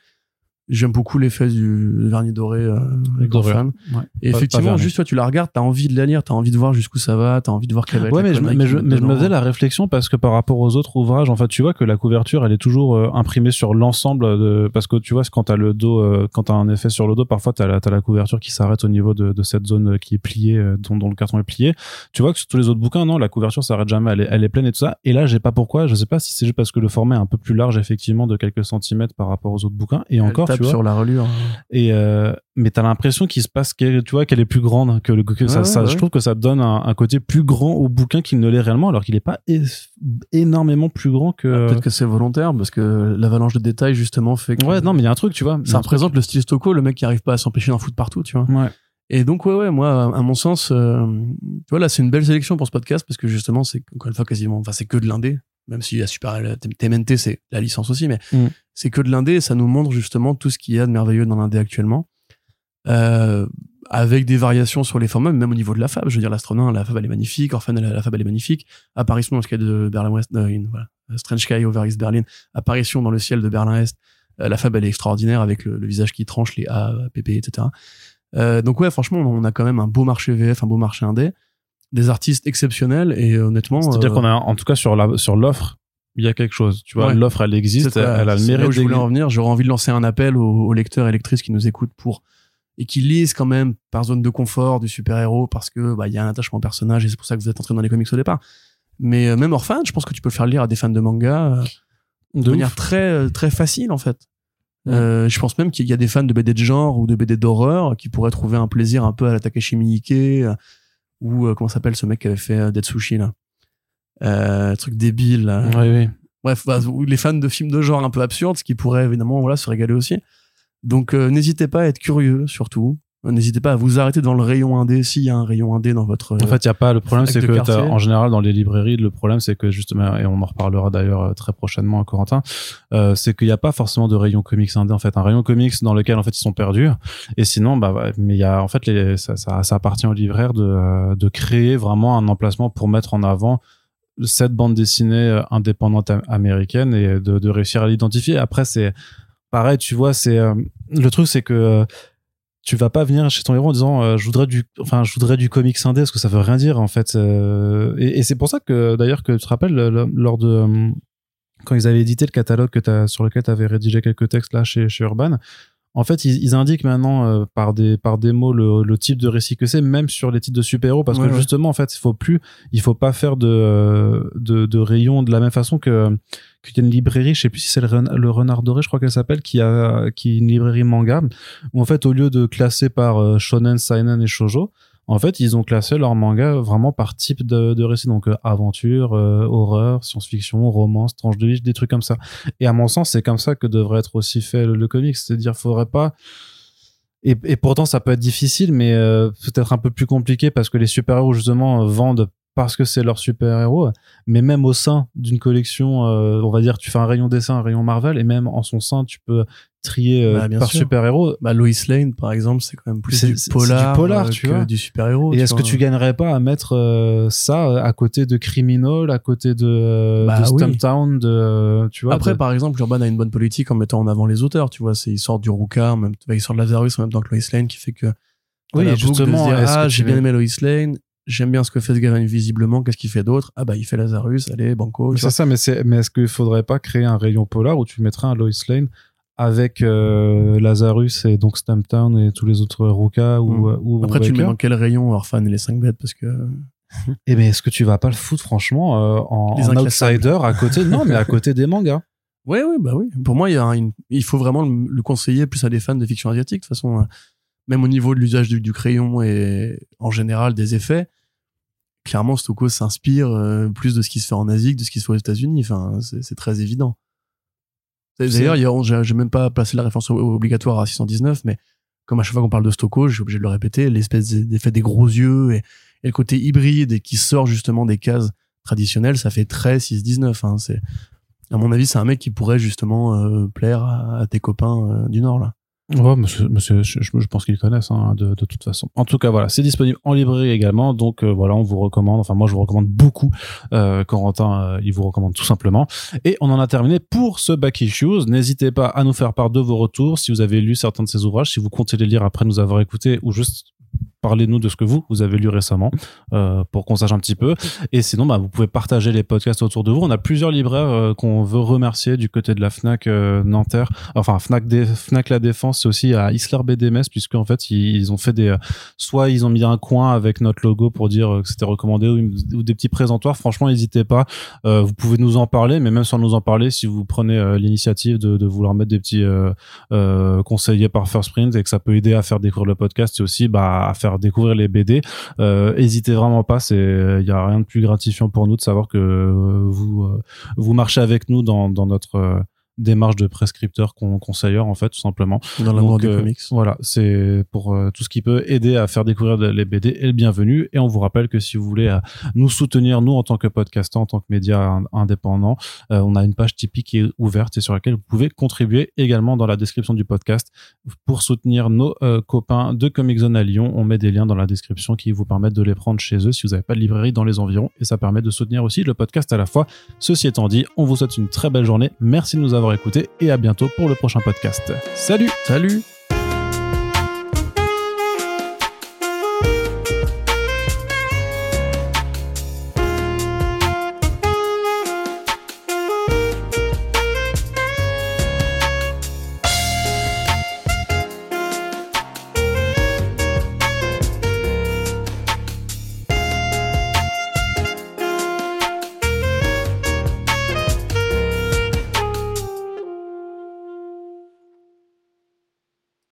J'aime beaucoup l'effet du vernis doré euh, avec Doré. fan. Ouais. Et Pas- effectivement, juste toi tu la regardes, t'as envie de la lire, t'as envie de voir jusqu'où ça va, t'as envie de voir quelle va être Ouais, la mais je, mais, je, mais je me faisais la réflexion parce que par rapport aux autres ouvrages, en fait, tu vois que la couverture, elle est toujours euh, imprimée sur l'ensemble de, parce que tu vois, quand t'as le dos, euh, quand t'as un effet sur le dos, parfois t'as la, t'as la couverture qui s'arrête au niveau de, de cette zone euh, qui est pliée, euh, dont, dont le carton est plié. Tu vois que sur tous les autres bouquins, non, la couverture s'arrête jamais, elle est, elle est pleine et tout ça. Et là, j'ai pas pourquoi, je sais pas si c'est juste parce que le format est un peu plus large, effectivement, de quelques centimètres par rapport aux autres bouquins. Et Elle encore, tu vois. sur la relure. Et euh, mais t'as l'impression qu'il se passe qu'elle, tu vois qu'elle est plus grande que le que ça, Ouais, ça ouais, je trouve que ça donne un, un côté plus grand au bouquin qu'il ne l'est réellement alors qu'il est pas énormément plus grand que Ah, Peut-être que c'est volontaire parce que l'avalanche de détails justement fait que ouais non mais il y a un truc tu vois ça représente le style Stocco, le mec qui arrive pas à s'empêcher d'en foutre partout, tu vois. ouais Et donc, ouais, ouais, moi, à mon sens, euh, tu vois, là, c'est une belle sélection pour ce podcast parce que justement, c'est encore une fois quasiment, enfin, c'est que de l'indé, même si la super, TMNT, c'est la licence aussi, mais Mm. c'est que de l'indé et ça nous montre justement tout ce qu'il y a de merveilleux dans l'indé actuellement. Euh, avec des variations sur les formats, même au niveau de la fab. Je veux dire, l'astronaute, la fab, elle est magnifique. Orphan, la, la fab, elle est magnifique. Apparition dans le ciel de Berlin-Ouest, euh, voilà. Strange Sky over East Berlin. Apparition dans le ciel de Berlin-Est. Euh, la fab, elle est extraordinaire avec le, le visage qui tranche, les A, PP, etc. Euh, donc ouais, franchement, on a quand même un beau marché VF, un beau marché indé, des artistes exceptionnels et honnêtement, c'est à dire euh, qu'on a en tout cas sur la sur l'offre il y a quelque chose tu vois Ouais. l'offre elle existe elle a le mérite je voulais en venir. J'aurais envie de lancer un appel aux, aux lecteurs et lectrices qui nous écoutent pour et qui lisent quand même par zone de confort du super-héros parce que bah il y a un attachement au personnage et c'est pour ça que vous êtes entré dans les comics au départ. Mais euh, même Orphan, je pense que tu peux le faire lire à des fans de manga euh, de, De manière très euh, très facile en fait. Ouais. Euh, je pense même qu'il y a des fans de BD de genre ou de BD d'horreur qui pourraient trouver un plaisir un peu à la Takashi Miike euh, ou euh, comment s'appelle ce mec qui avait fait euh, Dead Sushi là? Euh, truc débile. là. oui oui Bref, bah, ou les fans de films de genre un peu absurdes, qui pourrait évidemment voilà se régaler aussi. Donc euh, n'hésitez pas à être curieux surtout. N'hésitez pas à vous arrêter devant le rayon indé s'il y a un rayon indé dans votre. En fait, il y a pas le problème, c'est que en général dans les librairies, le problème c'est que justement, et on en reparlera d'ailleurs euh, très prochainement à Corentin, euh, c'est qu'il n'y a pas forcément de rayon comics indé en fait, un rayon comics dans lequel en fait ils sont perdus. Et sinon, bah, mais il y a en fait les, ça, ça, ça appartient aux libraires de, euh, de créer vraiment un emplacement pour mettre en avant cette bande dessinée euh, indépendante am- américaine et de, de réussir à l'identifier. Après, c'est pareil, tu vois, c'est le truc, c'est que tu vas pas venir chez ton héros en disant euh, je voudrais du enfin je voudrais du comics indé parce que ça veut rien dire en fait euh, et, et c'est pour ça que d'ailleurs que tu te rappelles le- le- lors de euh, quand ils avaient édité le catalogue que t'as sur lequel tu avais rédigé quelques textes là chez chez Urban en fait ils, ils indiquent maintenant euh, par des par des mots le, le type de récit que c'est même sur les titres de super-héros parce Ouais, que ouais. justement en fait il faut plus il faut pas faire de euh, de, de rayons de la même façon que qu'il y a une librairie, je sais plus si c'est le, Ren- le Renard Doré, je crois qu'elle s'appelle, qui a est une librairie manga, où en fait au lieu de classer par euh, shonen, seinen et shojo, en fait ils ont classé leur manga vraiment par type de, de récit, donc euh, aventure, euh, horreur, science-fiction, romance, tranche de vie, des trucs comme ça. Et à mon sens, c'est comme ça que devrait être aussi fait le, le comics, c'est-à-dire faudrait pas et, pourtant ça peut être difficile, mais peut-être un peu plus compliqué parce que les super-héros justement vendent parce que c'est leur super-héros, mais même au sein d'une collection, euh, on va dire, tu fais un rayon dessin, un rayon Marvel, et même en son sein, tu peux trier euh, Bah, par super-héros. Bah, Lois Lane, par exemple, c'est quand même plus du polar, du polar, euh, tu que vois. du super-héros. Et est-ce que tu gagnerais pas à mettre ça à côté de Criminal, à côté de, Bah de oui. Stumptown, de, tu vois Après, de- par exemple, Urban a une bonne politique en mettant en avant les auteurs, tu vois. C'est, il sort du Ruka, en même, bah, il sort de Lazarus en même temps que Lois Lane, qui fait que. Oui, justement, ah, j'ai bien aimé Lois Lane, j'aime bien ce que fait ce gars visiblement, qu'est-ce qu'il fait d'autre? Ah, bah, il fait Lazarus, allez, banco. C'est ça, mais, c'est, mais est-ce qu'il faudrait pas créer un rayon polar où tu mettrais un Lois Lane avec euh, Lazarus et donc Stumptown et tous les autres Ruka ou, Mm. euh, ou Après, tu le mets dans quel rayon, Orphan et les 5 bêtes, parce que. Eh ben, est-ce que tu vas pas le foutre franchement euh, en, outsider à côté Non, mais à côté des mangas? Ouais, ouais, bah oui. Pour moi, il y a une- il faut vraiment le, le conseiller plus à des fans de fiction asiatique. De toute façon, euh, même au niveau de l'usage du, du crayon et en général des effets, clairement, Stocco s'inspire euh, plus de ce qui se fait en Asie que de ce qui se fait aux États-Unis. Enfin, c'est très évident. D'ailleurs, j'ai même pas placé la référence obligatoire à 619, mais comme à chaque fois qu'on parle de Stocco, je suis obligé de le répéter, l'espèce d'effet des gros yeux et, et le côté hybride et qui sort justement des cases traditionnelles, ça fait très 619. Hein, c'est à mon avis, c'est un mec qui pourrait justement euh, plaire à, à tes copains euh, du Nord là. Ouais, monsieur, monsieur, je, pense qu'ils connaissent hein, de, de toute façon. En tout cas, voilà, c'est disponible en librairie également. Donc euh, voilà, on vous recommande. Enfin, moi, je vous recommande beaucoup. Euh, Corentin, euh, il vous recommande tout simplement. Et on en a terminé pour ce back issues. N'hésitez pas à nous faire part de vos retours si vous avez lu certains de ces ouvrages, si vous comptez les lire après nous avoir écoutés ou juste parlez-nous de ce que vous vous avez lu récemment euh, pour qu'on sache un petit peu. Et sinon bah, vous pouvez partager les podcasts autour de vous. On a plusieurs libraires euh, qu'on veut remercier du côté de la Fnac euh, Nanterre. Enfin Fnac, Fnac la Défense c'est aussi à Islar BDMS puisque en fait ils, ont fait des soit ils ont mis un coin avec notre logo pour dire que c'était recommandé ou, des petits présentoirs. Franchement n'hésitez pas. Vous pouvez nous en parler mais même sans nous en parler si vous prenez l'initiative de, vouloir mettre des petits conseillés par First Print et que ça peut aider à faire découvrir le podcast et aussi bah, à faire découvrir les BD euh, hésitez vraiment pas c'est il y a rien de plus gratifiant pour nous de savoir que euh, vous euh, vous marchez avec nous dans, dans notre euh, démarche de prescripteur con- conseilleur en fait tout simplement Dans l'amour donc, des euh, comics. Voilà, c'est pour euh, tout ce qui peut aider à faire découvrir les BD et le bienvenu. Et on vous rappelle que si vous voulez euh, nous soutenir, nous en tant que podcasteur, en tant que média in- indépendant, on a une page Tipeee qui est ouverte et sur laquelle vous pouvez contribuer également dans la description du podcast pour soutenir nos copains de Comic Zone à Lyon. On met des liens dans la description qui vous permettent de les prendre chez eux si vous n'avez pas de librairie dans les environs et ça permet de soutenir aussi le podcast à la fois. Ceci étant dit, on vous souhaite une très belle journée. Merci de nous avoir écoutés et à bientôt pour le prochain podcast. Salut Salut